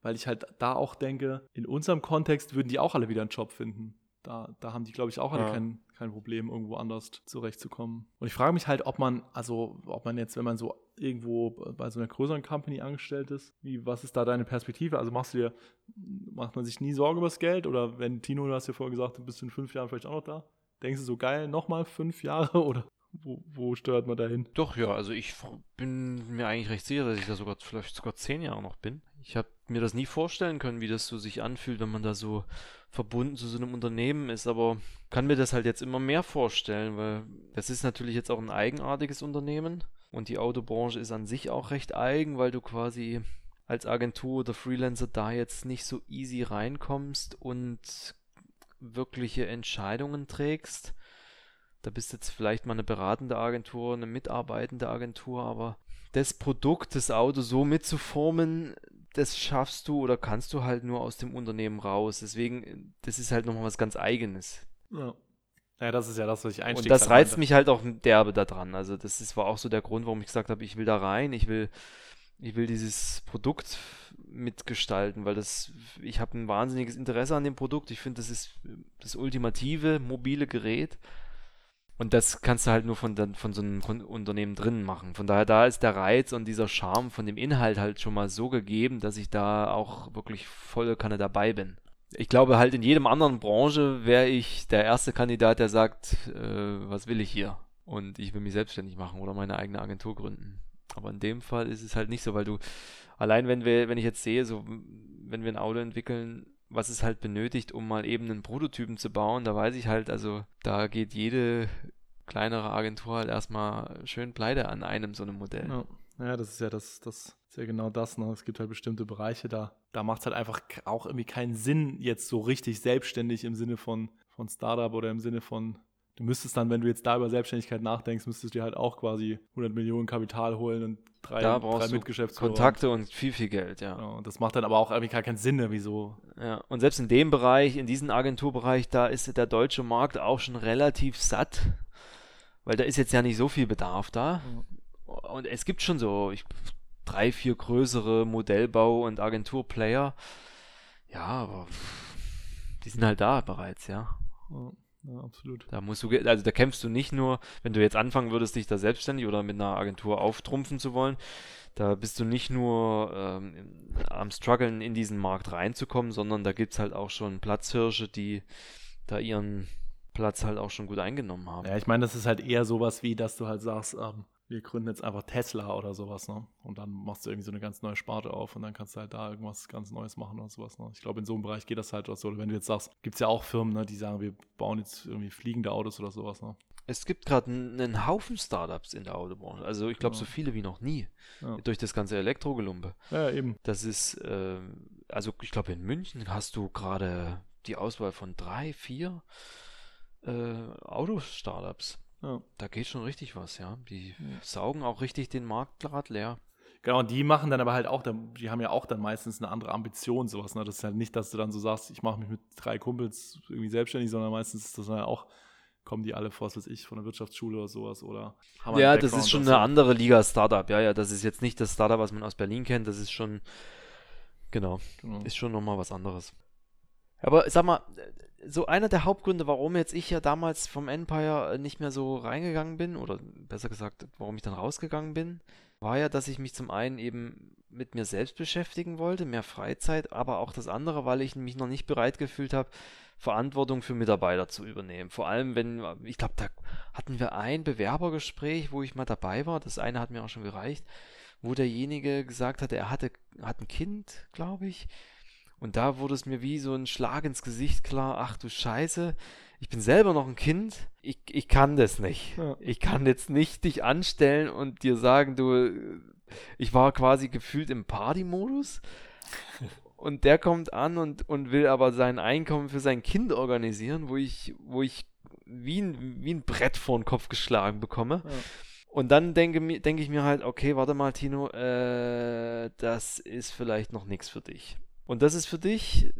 weil ich halt da auch denke, in unserem Kontext würden die auch alle wieder einen Job finden. Da, da haben die, glaube ich, auch alle ja. kein, kein Problem, irgendwo anders zurechtzukommen. Und ich frage mich halt, ob man, also ob man jetzt, wenn man so irgendwo bei so einer größeren Company angestellt ist, wie, was ist da deine Perspektive? Also machst du dir, macht man sich nie Sorgen über das Geld? Oder wenn Tino, du hast ja vorher gesagt, du bist in fünf Jahren vielleicht auch noch da? Denkst du so geil, nochmal fünf Jahre *laughs* oder wo, wo steuert man dahin? Doch, ja, also ich bin mir eigentlich recht sicher, dass ich da sogar vielleicht sogar zehn Jahre noch bin. Ich habe mir das nie vorstellen können, wie das so sich anfühlt, wenn man da so verbunden zu so einem Unternehmen ist, aber kann mir das halt jetzt immer mehr vorstellen, weil das ist natürlich jetzt auch ein eigenartiges Unternehmen und die Autobranche ist an sich auch recht eigen, weil du quasi als Agentur oder Freelancer da jetzt nicht so easy reinkommst und wirkliche Entscheidungen trägst. Da bist jetzt vielleicht mal eine beratende Agentur, eine mitarbeitende Agentur, aber das Produkt, das Auto so mitzuformen, das schaffst du oder kannst du halt nur aus dem Unternehmen raus. Deswegen, das ist halt nochmal was ganz Eigenes. Ja. Ja, das ist ja das, was ich einstiegs Und das reizt meinte. mich halt auch derbe daran. Also das ist, war auch so der Grund, warum ich gesagt habe, ich will da rein, ich will, ich will dieses Produkt mitgestalten, weil das, ich habe ein wahnsinniges Interesse an dem Produkt. Ich finde, das ist das ultimative mobile Gerät. Und das kannst du halt nur von, von so einem Unternehmen drinnen machen. Von daher, da ist der Reiz und dieser Charme von dem Inhalt halt schon mal so gegeben, dass ich da auch wirklich volle Kanne dabei bin. Ich glaube halt in jedem anderen Branche wäre ich der erste Kandidat, der sagt, äh, was will ich hier? Und ich will mich selbstständig machen oder meine eigene Agentur gründen. Aber in dem Fall ist es halt nicht so, weil du, allein wenn wir, wenn ich jetzt sehe, so, wenn wir ein Auto entwickeln, was es halt benötigt, um mal eben einen Prototypen zu bauen, da weiß ich halt, also da geht jede kleinere Agentur halt erstmal schön pleite an einem so einem Modell. Ja. ja, das ist ja das, das ist ja genau das. Ne? Es gibt halt bestimmte Bereiche, da, da macht es halt einfach auch irgendwie keinen Sinn, jetzt so richtig selbstständig im Sinne von, von Startup oder im Sinne von du müsstest dann, wenn du jetzt da über Selbstständigkeit nachdenkst, müsstest du dir halt auch quasi 100 Millionen Kapital holen und drei, da drei Mitgeschäftsführer. Kontakte und viel, viel Geld, ja. ja. Und das macht dann aber auch irgendwie gar keinen Sinn, wieso. Ja, und selbst in dem Bereich, in diesem Agenturbereich, da ist der deutsche Markt auch schon relativ satt, weil da ist jetzt ja nicht so viel Bedarf da. Und es gibt schon so ich, drei, vier größere Modellbau- und Agenturplayer. Ja, aber die sind halt da bereits, ja. ja. Ja, absolut. Da musst du, also da kämpfst du nicht nur, wenn du jetzt anfangen würdest, dich da selbstständig oder mit einer Agentur auftrumpfen zu wollen, da bist du nicht nur ähm, am struggeln in diesen Markt reinzukommen, sondern da gibt es halt auch schon Platzhirsche, die da ihren Platz halt auch schon gut eingenommen haben. Ja, ich meine, das ist halt eher sowas wie, dass du halt sagst, ähm, wir gründen jetzt einfach Tesla oder sowas, ne? Und dann machst du irgendwie so eine ganz neue Sparte auf und dann kannst du halt da irgendwas ganz Neues machen oder sowas, ne? Ich glaube, in so einem Bereich geht das halt auch so. Oder wenn du jetzt sagst, gibt es ja auch Firmen, ne, die sagen, wir bauen jetzt irgendwie fliegende Autos oder sowas, ne? Es gibt gerade einen Haufen Startups in der Autobranche. Also ich glaube, ja. so viele wie noch nie. Ja. Durch das ganze Elektrogelumpe. Ja, eben. Das ist, äh, also ich glaube, in München hast du gerade die Auswahl von drei, vier äh, Autostartups. Ja. Da geht schon richtig was, ja. Die saugen auch richtig den Markt gerade leer. Genau, und die machen dann aber halt auch, die haben ja auch dann meistens eine andere Ambition, sowas. Ne? Das ist halt nicht, dass du dann so sagst, ich mache mich mit drei Kumpels irgendwie selbstständig, sondern meistens ist das dann auch, kommen die alle, was weiß ich, von der Wirtschaftsschule oder sowas oder Ja, das ist schon eine andere Liga Startup, ja, ja. Das ist jetzt nicht das Startup, was man aus Berlin kennt, das ist schon, genau, genau. ist schon nochmal was anderes. Aber sag mal, so einer der Hauptgründe, warum jetzt ich ja damals vom Empire äh, nicht mehr so reingegangen bin, oder besser gesagt, warum ich dann rausgegangen bin, war ja, dass ich mich zum einen eben mit mir selbst beschäftigen wollte, mehr Freizeit, aber auch das andere, weil ich mich noch nicht bereit gefühlt habe, Verantwortung für Mitarbeiter zu übernehmen. Vor allem, wenn, ich glaube, da hatten wir ein Bewerbergespräch, wo ich mal dabei war, das eine hat mir auch schon gereicht, wo derjenige gesagt hat, er hatte, hat ein Kind, glaube ich, und da wurde es mir wie so ein Schlag ins Gesicht klar, ach du Scheiße, ich bin selber noch ein Kind, ich, ich kann das nicht. Ja. Ich kann jetzt nicht dich anstellen und dir sagen, du, ich war quasi gefühlt im Party-Modus *laughs* und der kommt an und, und will aber sein Einkommen für sein Kind organisieren, wo ich, wo ich wie ein, wie ein Brett vor den Kopf geschlagen bekomme. Ja. Und dann denke, denke ich mir halt, okay, warte mal, Tino, äh, das ist vielleicht noch nichts für dich. Und das ist für dich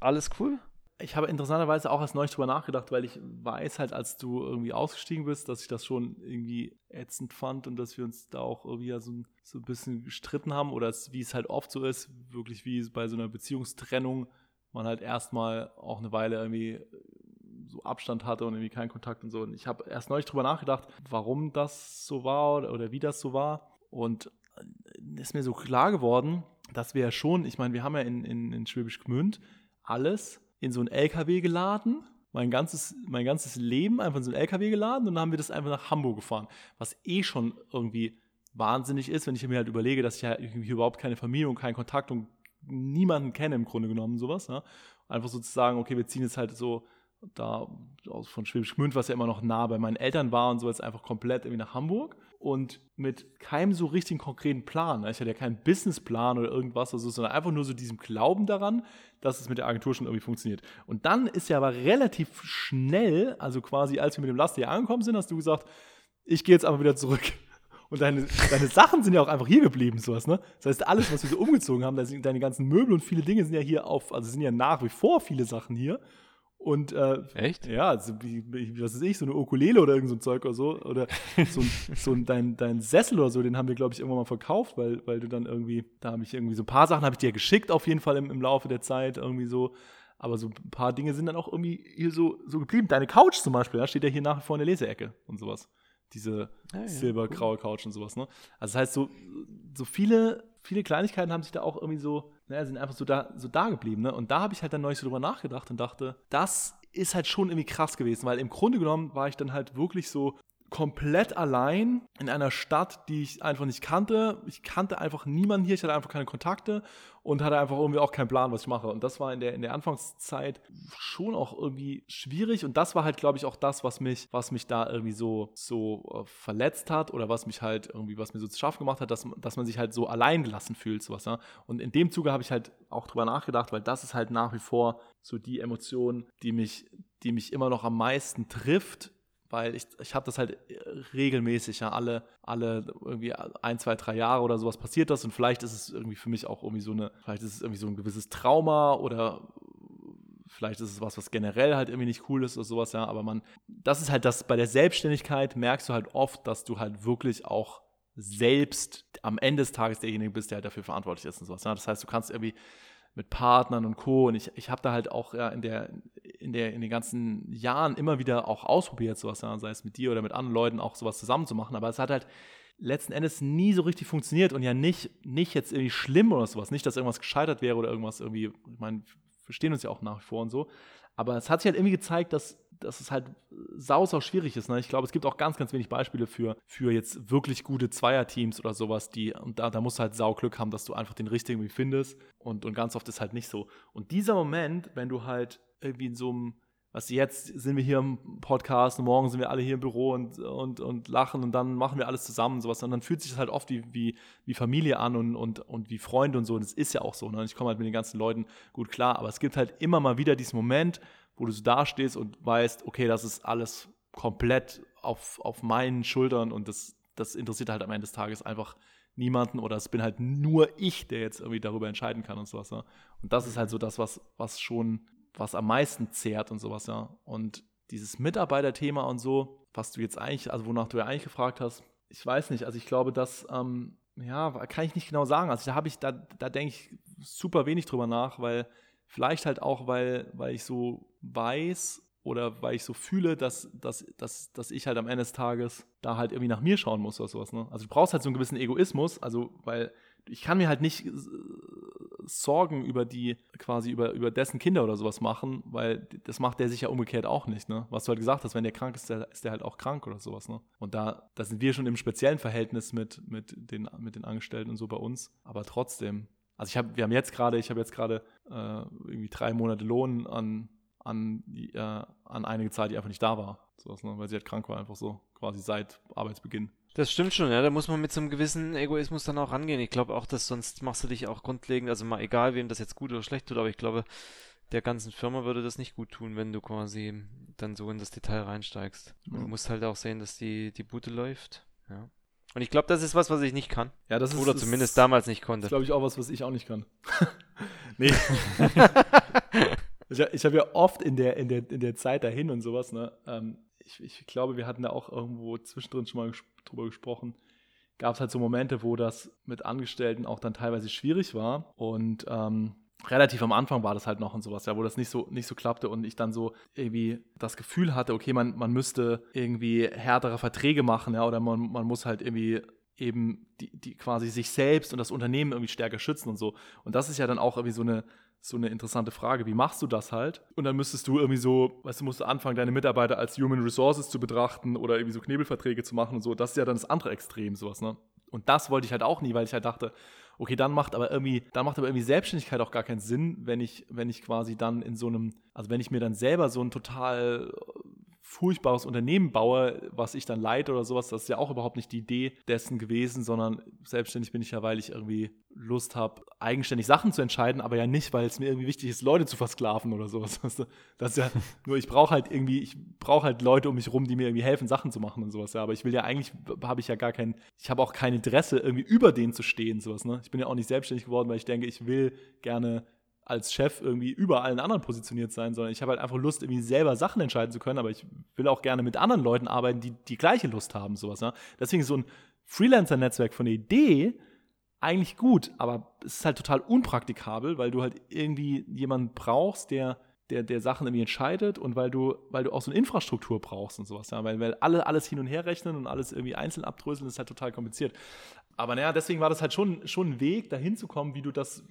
alles cool? Ich habe interessanterweise auch erst neulich drüber nachgedacht, weil ich weiß halt, als du irgendwie ausgestiegen bist, dass ich das schon irgendwie ätzend fand und dass wir uns da auch irgendwie so so ein bisschen gestritten haben oder wie es halt oft so ist, wirklich wie bei so einer Beziehungstrennung, man halt erstmal auch eine Weile irgendwie so Abstand hatte und irgendwie keinen Kontakt und so. Und ich habe erst neulich drüber nachgedacht, warum das so war oder, oder wie das so war. Und ist mir so klar geworden, dass wir ja schon, ich meine, wir haben ja in, in, in Schwäbisch Gmünd alles in so einen LKW geladen, mein ganzes, mein ganzes Leben einfach in so einen LKW geladen und dann haben wir das einfach nach Hamburg gefahren, was eh schon irgendwie wahnsinnig ist, wenn ich mir halt überlege, dass ich ja hier überhaupt keine Familie und keinen Kontakt und niemanden kenne im Grunde genommen sowas. Ja? Einfach sozusagen, okay, wir ziehen jetzt halt so da von Schwäbisch Gmünd, was ja immer noch nah bei meinen Eltern war und so jetzt einfach komplett irgendwie nach Hamburg und mit keinem so richtigen konkreten Plan. Ich hatte ja keinen Businessplan oder irgendwas, also, sondern einfach nur so diesem Glauben daran, dass es mit der Agentur schon irgendwie funktioniert. Und dann ist ja aber relativ schnell, also quasi als wir mit dem Last hier angekommen sind, hast du gesagt, ich gehe jetzt einfach wieder zurück. Und deine, deine Sachen sind ja auch einfach hier geblieben, sowas, ne? Das heißt, alles, was wir so umgezogen haben, deine ganzen Möbel und viele Dinge sind ja hier auf, also sind ja nach wie vor viele Sachen hier. Und äh, Echt? Ja, also wie, was weiß ich, so eine Ukulele oder irgend so ein Zeug oder so. Oder so, *laughs* so ein, dein, dein Sessel oder so, den haben wir, glaube ich, irgendwann mal verkauft, weil, weil du dann irgendwie, da habe ich irgendwie so ein paar Sachen habe ich dir geschickt, auf jeden Fall im, im Laufe der Zeit, irgendwie so. Aber so ein paar Dinge sind dann auch irgendwie hier so, so geblieben. Deine Couch zum Beispiel, ja, steht ja hier nach wie vor in der Leseecke und sowas. Diese ah, ja, silbergraue cool. Couch und sowas, ne? Also das heißt, so, so viele, viele Kleinigkeiten haben sich da auch irgendwie so ne, sind einfach so da, so da geblieben. Ne? Und da habe ich halt dann neulich so drüber nachgedacht und dachte, das ist halt schon irgendwie krass gewesen, weil im Grunde genommen war ich dann halt wirklich so komplett allein in einer Stadt, die ich einfach nicht kannte. Ich kannte einfach niemanden hier, ich hatte einfach keine Kontakte und hatte einfach irgendwie auch keinen Plan, was ich mache. Und das war in der, in der Anfangszeit schon auch irgendwie schwierig. Und das war halt, glaube ich, auch das, was mich, was mich da irgendwie so, so äh, verletzt hat oder was mich halt irgendwie, was mir so zu schaffen gemacht hat, dass, dass man sich halt so allein gelassen fühlt, sowas. Ja? Und in dem Zuge habe ich halt auch drüber nachgedacht, weil das ist halt nach wie vor so die Emotion, die mich, die mich immer noch am meisten trifft weil ich, ich habe das halt äh, regelmäßig, ja, alle, alle irgendwie ein, zwei, drei Jahre oder sowas passiert das und vielleicht ist es irgendwie für mich auch irgendwie so eine, vielleicht ist es irgendwie so ein gewisses Trauma oder vielleicht ist es was, was generell halt irgendwie nicht cool ist oder sowas, ja, aber man, das ist halt das, bei der Selbstständigkeit merkst du halt oft, dass du halt wirklich auch selbst am Ende des Tages derjenige bist, der halt dafür verantwortlich ist und sowas. Ja. Das heißt, du kannst irgendwie mit Partnern und Co. Und ich, ich habe da halt auch ja, in, der, in, der, in den ganzen Jahren immer wieder auch ausprobiert, sowas, ja, sei es mit dir oder mit anderen Leuten auch sowas zusammen zu machen. Aber es hat halt letzten Endes nie so richtig funktioniert und ja nicht, nicht jetzt irgendwie schlimm oder sowas. Nicht, dass irgendwas gescheitert wäre oder irgendwas irgendwie, ich meine, verstehen uns ja auch nach wie vor und so. Aber es hat sich halt irgendwie gezeigt, dass dass es halt sau, sau schwierig ist. Ne? Ich glaube, es gibt auch ganz, ganz wenig Beispiele für, für jetzt wirklich gute Zweierteams oder sowas, die, und da, da musst du halt sau Glück haben, dass du einfach den richtigen findest. Und, und ganz oft ist halt nicht so. Und dieser Moment, wenn du halt irgendwie in so einem, was jetzt sind wir hier im Podcast und morgen sind wir alle hier im Büro und, und, und lachen und dann machen wir alles zusammen und sowas. Und dann fühlt sich das halt oft wie, wie, wie Familie an und, und, und wie Freunde und so. Und das ist ja auch so. Ne? Ich komme halt mit den ganzen Leuten gut klar. Aber es gibt halt immer mal wieder diesen Moment, wo du so dastehst und weißt, okay, das ist alles komplett auf, auf meinen Schultern und das, das interessiert halt am Ende des Tages einfach niemanden oder es bin halt nur ich, der jetzt irgendwie darüber entscheiden kann und sowas. Ja. Und das ist halt so das, was, was schon, was am meisten zehrt und sowas, ja. Und dieses Mitarbeiterthema und so, was du jetzt eigentlich, also wonach du ja eigentlich gefragt hast, ich weiß nicht, also ich glaube, dass, ähm, ja, kann ich nicht genau sagen. Also da habe ich, da, da denke ich super wenig drüber nach, weil Vielleicht halt auch, weil, weil ich so weiß oder weil ich so fühle, dass, dass, dass, dass ich halt am Ende des Tages da halt irgendwie nach mir schauen muss oder sowas. Ne? Also du brauchst halt so einen gewissen Egoismus, also weil ich kann mir halt nicht Sorgen über die, quasi über, über dessen Kinder oder sowas machen, weil das macht der sich ja umgekehrt auch nicht, ne? Was du halt gesagt hast, wenn der krank ist, der, ist der halt auch krank oder sowas, ne? Und da, da sind wir schon im speziellen Verhältnis mit, mit, den, mit den Angestellten und so bei uns, aber trotzdem, also ich habe, wir haben jetzt gerade, ich habe jetzt gerade äh, irgendwie drei Monate Lohn an, an, äh, an eine Zeit, die einfach nicht da war. Sowas, ne? Weil sie halt krank war, einfach so, quasi seit Arbeitsbeginn. Das stimmt schon, ja. Da muss man mit so einem gewissen Egoismus dann auch rangehen. Ich glaube auch, dass sonst machst du dich auch grundlegend, also mal egal, wem das jetzt gut oder schlecht tut, aber ich glaube, der ganzen Firma würde das nicht gut tun, wenn du quasi dann so in das Detail reinsteigst. Mhm. Du musst halt auch sehen, dass die, die Bude läuft. Ja. Und ich glaube, das ist was, was ich nicht kann. Ja, das ist, Oder zumindest ist, damals nicht konnte. Das ist, glaube ich, auch was, was ich auch nicht kann. *laughs* nee. *laughs* ich, ich habe ja oft in der, in, der, in der Zeit dahin und sowas, ne, ähm, ich, ich glaube, wir hatten da auch irgendwo zwischendrin schon mal ges drüber gesprochen, gab es halt so Momente, wo das mit Angestellten auch dann teilweise schwierig war. Und ähm, relativ am Anfang war das halt noch und sowas, ja, wo das nicht so, nicht so klappte und ich dann so irgendwie das Gefühl hatte, okay, man, man müsste irgendwie härtere Verträge machen, ja, oder man, man muss halt irgendwie eben die, die quasi sich selbst und das Unternehmen irgendwie stärker schützen und so. Und das ist ja dann auch irgendwie so eine, so eine interessante Frage. Wie machst du das halt? Und dann müsstest du irgendwie so, weißt du, musst du anfangen, deine Mitarbeiter als Human Resources zu betrachten oder irgendwie so Knebelverträge zu machen und so. Das ist ja dann das andere Extrem, sowas, ne? Und das wollte ich halt auch nie, weil ich halt dachte, okay, dann macht aber irgendwie, dann macht aber irgendwie Selbstständigkeit auch gar keinen Sinn, wenn ich, wenn ich quasi dann in so einem, also wenn ich mir dann selber so ein total furchtbares Unternehmen baue, was ich dann leite oder sowas, das ist ja auch überhaupt nicht die Idee dessen gewesen, sondern selbstständig bin ich ja, weil ich irgendwie Lust habe, eigenständig Sachen zu entscheiden, aber ja nicht, weil es mir irgendwie wichtig ist, Leute zu versklaven oder sowas. *laughs* Das ist ja nur, ich brauche halt irgendwie, ich brauche halt Leute um mich rum, die mir irgendwie helfen, Sachen zu machen und sowas. Ja, aber ich will ja eigentlich, habe ich ja gar kein, ich habe auch kein Interesse, irgendwie über denen zu stehen, sowas. Ne? Ich bin ja auch nicht selbstständig geworden, weil ich denke, ich will gerne als Chef irgendwie über allen anderen positioniert sein, sondern ich habe halt einfach Lust, irgendwie selber Sachen entscheiden zu können, aber ich will auch gerne mit anderen Leuten arbeiten, die die gleiche Lust haben, sowas. Ne? Deswegen ist so ein Freelancer-Netzwerk von der Idee eigentlich gut, aber es ist halt total unpraktikabel, weil du halt irgendwie jemanden brauchst, der der, der Sachen irgendwie entscheidet und weil du, weil du auch so eine Infrastruktur brauchst und sowas, ja, weil, weil alle alles hin und her rechnen und alles irgendwie einzeln abdröseln, ist halt total kompliziert. Aber naja, deswegen war das halt schon, schon ein Weg, dahin zu kommen, wie du das,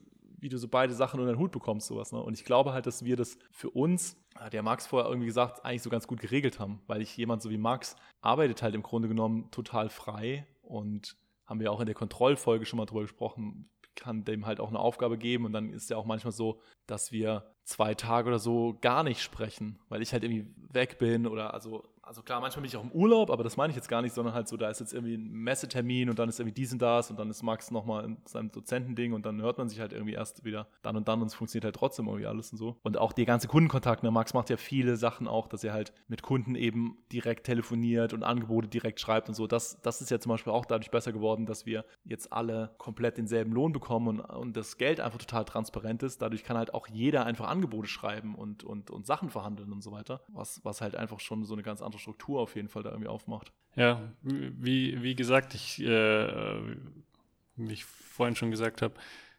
wie du so beide Sachen unter den Hut bekommst, sowas. Ne? Und ich glaube halt, dass wir das für uns, der Max vorher irgendwie gesagt, eigentlich so ganz gut geregelt haben, weil ich jemand so wie Max arbeitet halt im Grunde genommen total frei und haben wir auch in der Kontrollfolge schon mal drüber gesprochen, kann dem halt auch eine Aufgabe geben und dann ist ja auch manchmal so, dass wir zwei Tage oder so gar nicht sprechen, weil ich halt irgendwie weg bin oder also also klar, manchmal bin ich auch im Urlaub, aber das meine ich jetzt gar nicht, sondern halt so, da ist jetzt irgendwie ein Messetermin und dann ist irgendwie dies und das und dann ist Max nochmal in seinem Dozentending und dann hört man sich halt irgendwie erst wieder dann und dann und es funktioniert halt trotzdem irgendwie alles und so. Und auch die ganze Kundenkontakt, ne? Max macht ja viele Sachen auch, dass er halt mit Kunden eben direkt telefoniert und Angebote direkt schreibt und so. Das, das ist ja zum Beispiel auch dadurch besser geworden, dass wir jetzt alle komplett denselben Lohn bekommen und, und das Geld einfach total transparent ist. Dadurch kann halt auch jeder einfach Angebote schreiben und, und, und Sachen verhandeln und so weiter, was, was halt einfach schon so eine ganz andere Struktur auf jeden Fall da irgendwie aufmacht. Ja, wie, wie gesagt, ich, äh, wie ich vorhin schon gesagt habe,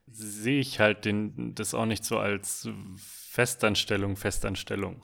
sehe ich halt den, das auch nicht so als Festanstellung, Festanstellung,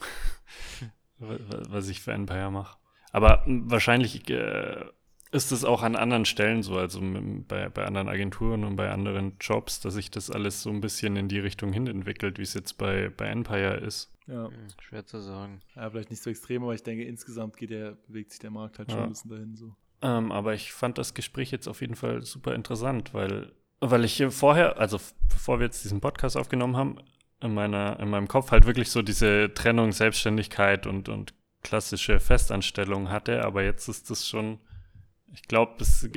*laughs* was ich für Empire mache. Aber wahrscheinlich äh, ist es auch an anderen Stellen so, also bei, bei anderen Agenturen und bei anderen Jobs, dass sich das alles so ein bisschen in die Richtung hin entwickelt, wie es jetzt bei, bei Empire ist. Ja. Hm, schwer zu sagen. Ja, vielleicht nicht so extrem, aber ich denke, insgesamt geht der, bewegt sich der Markt halt schon ja. ein bisschen dahin so. Ähm, aber ich fand das Gespräch jetzt auf jeden Fall super interessant, weil, weil ich vorher, also bevor wir jetzt diesen Podcast aufgenommen haben, in, meiner, in meinem Kopf halt wirklich so diese Trennung Selbstständigkeit und, und klassische Festanstellung hatte, aber jetzt ist das schon ich glaube, es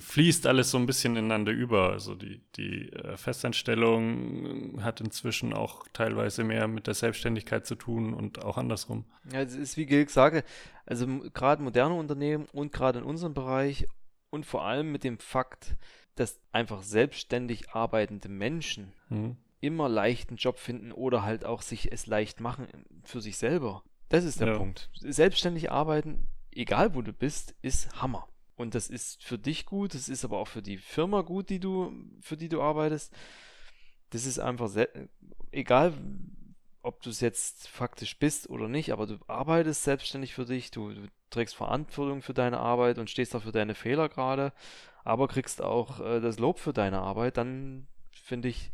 fließt alles so ein bisschen ineinander über. Also die, die äh, Festanstellung hat inzwischen auch teilweise mehr mit der Selbstständigkeit zu tun und auch andersrum. Ja, es ist wie Gilg sage, also gerade moderne Unternehmen und gerade in unserem Bereich und vor allem mit dem Fakt, dass einfach selbstständig arbeitende Menschen mhm. immer leichten Job finden oder halt auch sich es leicht machen für sich selber. Das ist der ja. Punkt. Selbstständig arbeiten, egal wo du bist, ist Hammer. Und das ist für dich gut, das ist aber auch für die Firma gut, die du, für die du arbeitest. Das ist einfach egal, ob du es jetzt faktisch bist oder nicht, aber du arbeitest selbstständig für dich, du, du trägst Verantwortung für deine Arbeit und stehst auch für deine Fehler gerade, aber kriegst auch äh, das Lob für deine Arbeit, dann finde ich,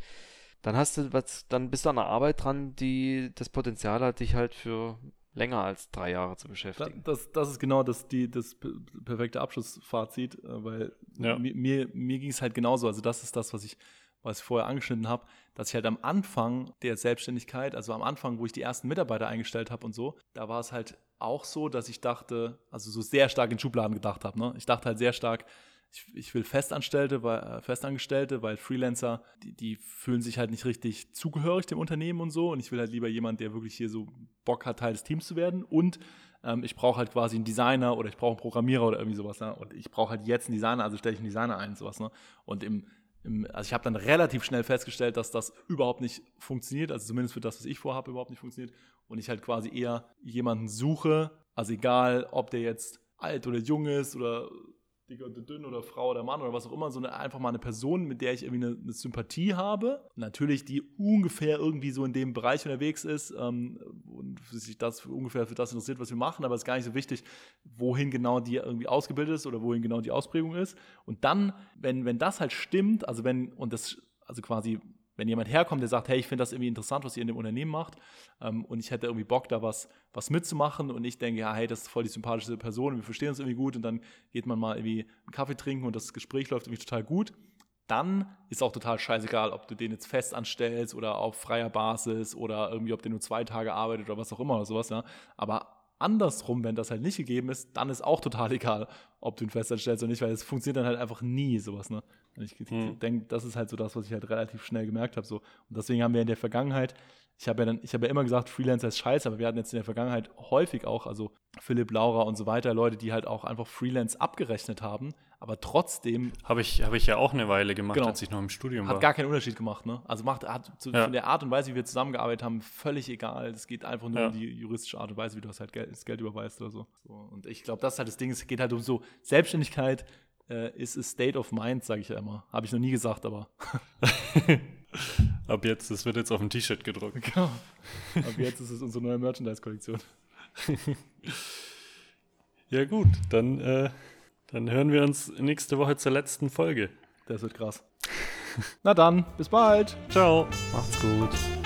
dann hast du was, dann bist du an einer Arbeit dran, die das Potenzial hat, dich halt für länger als drei Jahre zu beschäftigen. Das, das ist genau das, die, das perfekte Abschlussfazit, äh, weil ja. mir, mir, mir ging es halt genauso. Also das ist das, was ich, was ich vorher angeschnitten habe, dass ich halt am Anfang der Selbstständigkeit, also am Anfang, wo ich die ersten Mitarbeiter eingestellt habe und so, da war es halt auch so, dass ich dachte, also so sehr stark in Schubladen gedacht habe. Ne? Ich dachte halt sehr stark, ich, ich will Festangestellte, weil, äh, Festangestellte, weil Freelancer, die, die fühlen sich halt nicht richtig zugehörig dem Unternehmen und so. Und ich will halt lieber jemand, der wirklich hier so Bock hat, Teil des Teams zu werden. Und ähm, ich brauche halt quasi einen Designer oder ich brauche einen Programmierer oder irgendwie sowas. Ne? Und ich brauche halt jetzt einen Designer, also stelle ich einen Designer ein, sowas. Ne? Und im, also ich habe dann relativ schnell festgestellt, dass das überhaupt nicht funktioniert, also zumindest für das, was ich vorhabe, überhaupt nicht funktioniert. Und ich halt quasi eher jemanden suche, also egal, ob der jetzt alt oder jung ist oder dick oder dünn oder Frau oder Mann oder was auch immer, sondern einfach mal eine Person, mit der ich irgendwie eine, eine Sympathie habe. Natürlich, die ungefähr irgendwie so in dem Bereich unterwegs ist ähm, und sich das ungefähr für das interessiert, was wir machen, aber es ist gar nicht so wichtig, wohin genau die irgendwie ausgebildet ist oder wohin genau die Ausprägung ist. Und dann, wenn, wenn das halt stimmt, also wenn, und das, also quasi wenn jemand herkommt, der sagt, hey, ich finde das irgendwie interessant, was ihr in dem Unternehmen macht ähm, und ich hätte irgendwie Bock, da was, was mitzumachen und ich denke, ja, hey, das ist voll die sympathische Person, wir verstehen uns irgendwie gut und dann geht man mal irgendwie einen Kaffee trinken und das Gespräch läuft irgendwie total gut, dann ist auch total scheißegal, ob du den jetzt fest anstellst oder auf freier Basis oder irgendwie, ob der nur zwei Tage arbeitet oder was auch immer oder sowas, ja. Aber andersrum, wenn das halt nicht gegeben ist, dann ist auch total egal, ob du ihn festanstellst oder nicht, weil es funktioniert dann halt einfach nie, sowas, ne? Und ich Hm. denke, das ist halt so das, was ich halt relativ schnell gemerkt habe. So. Und deswegen haben wir in der Vergangenheit, ich habe ja dann, ich habe ja immer gesagt, Freelancer ist scheiße, aber wir hatten jetzt in der Vergangenheit häufig auch, also Philipp, Laura und so weiter, Leute, die halt auch einfach Freelance abgerechnet haben, aber trotzdem Habe ich, hab ich ja auch eine Weile gemacht, Genau. als ich noch im Studium hat war. gar keinen Unterschied gemacht, ne? Also macht, hat zu, Ja. von der Art und Weise, wie wir zusammengearbeitet haben, völlig egal. Es geht einfach nur Ja. um die juristische Art und Weise, wie du das halt Geld, das Geld überweist oder so. so. Und ich glaube, das ist halt das Ding, es geht halt um so, Selbstständigkeit äh, ist a state of mind, sage ich ja immer. Habe ich noch nie gesagt, aber *laughs* Ab jetzt, das wird jetzt auf ein T-Shirt gedruckt. *laughs* genau. Ab jetzt ist es unsere neue Merchandise-Kollektion. *laughs* Ja gut, dann, äh, dann hören wir uns nächste Woche zur letzten Folge. Das wird krass. *laughs* Na dann, bis bald. Ciao. Macht's gut.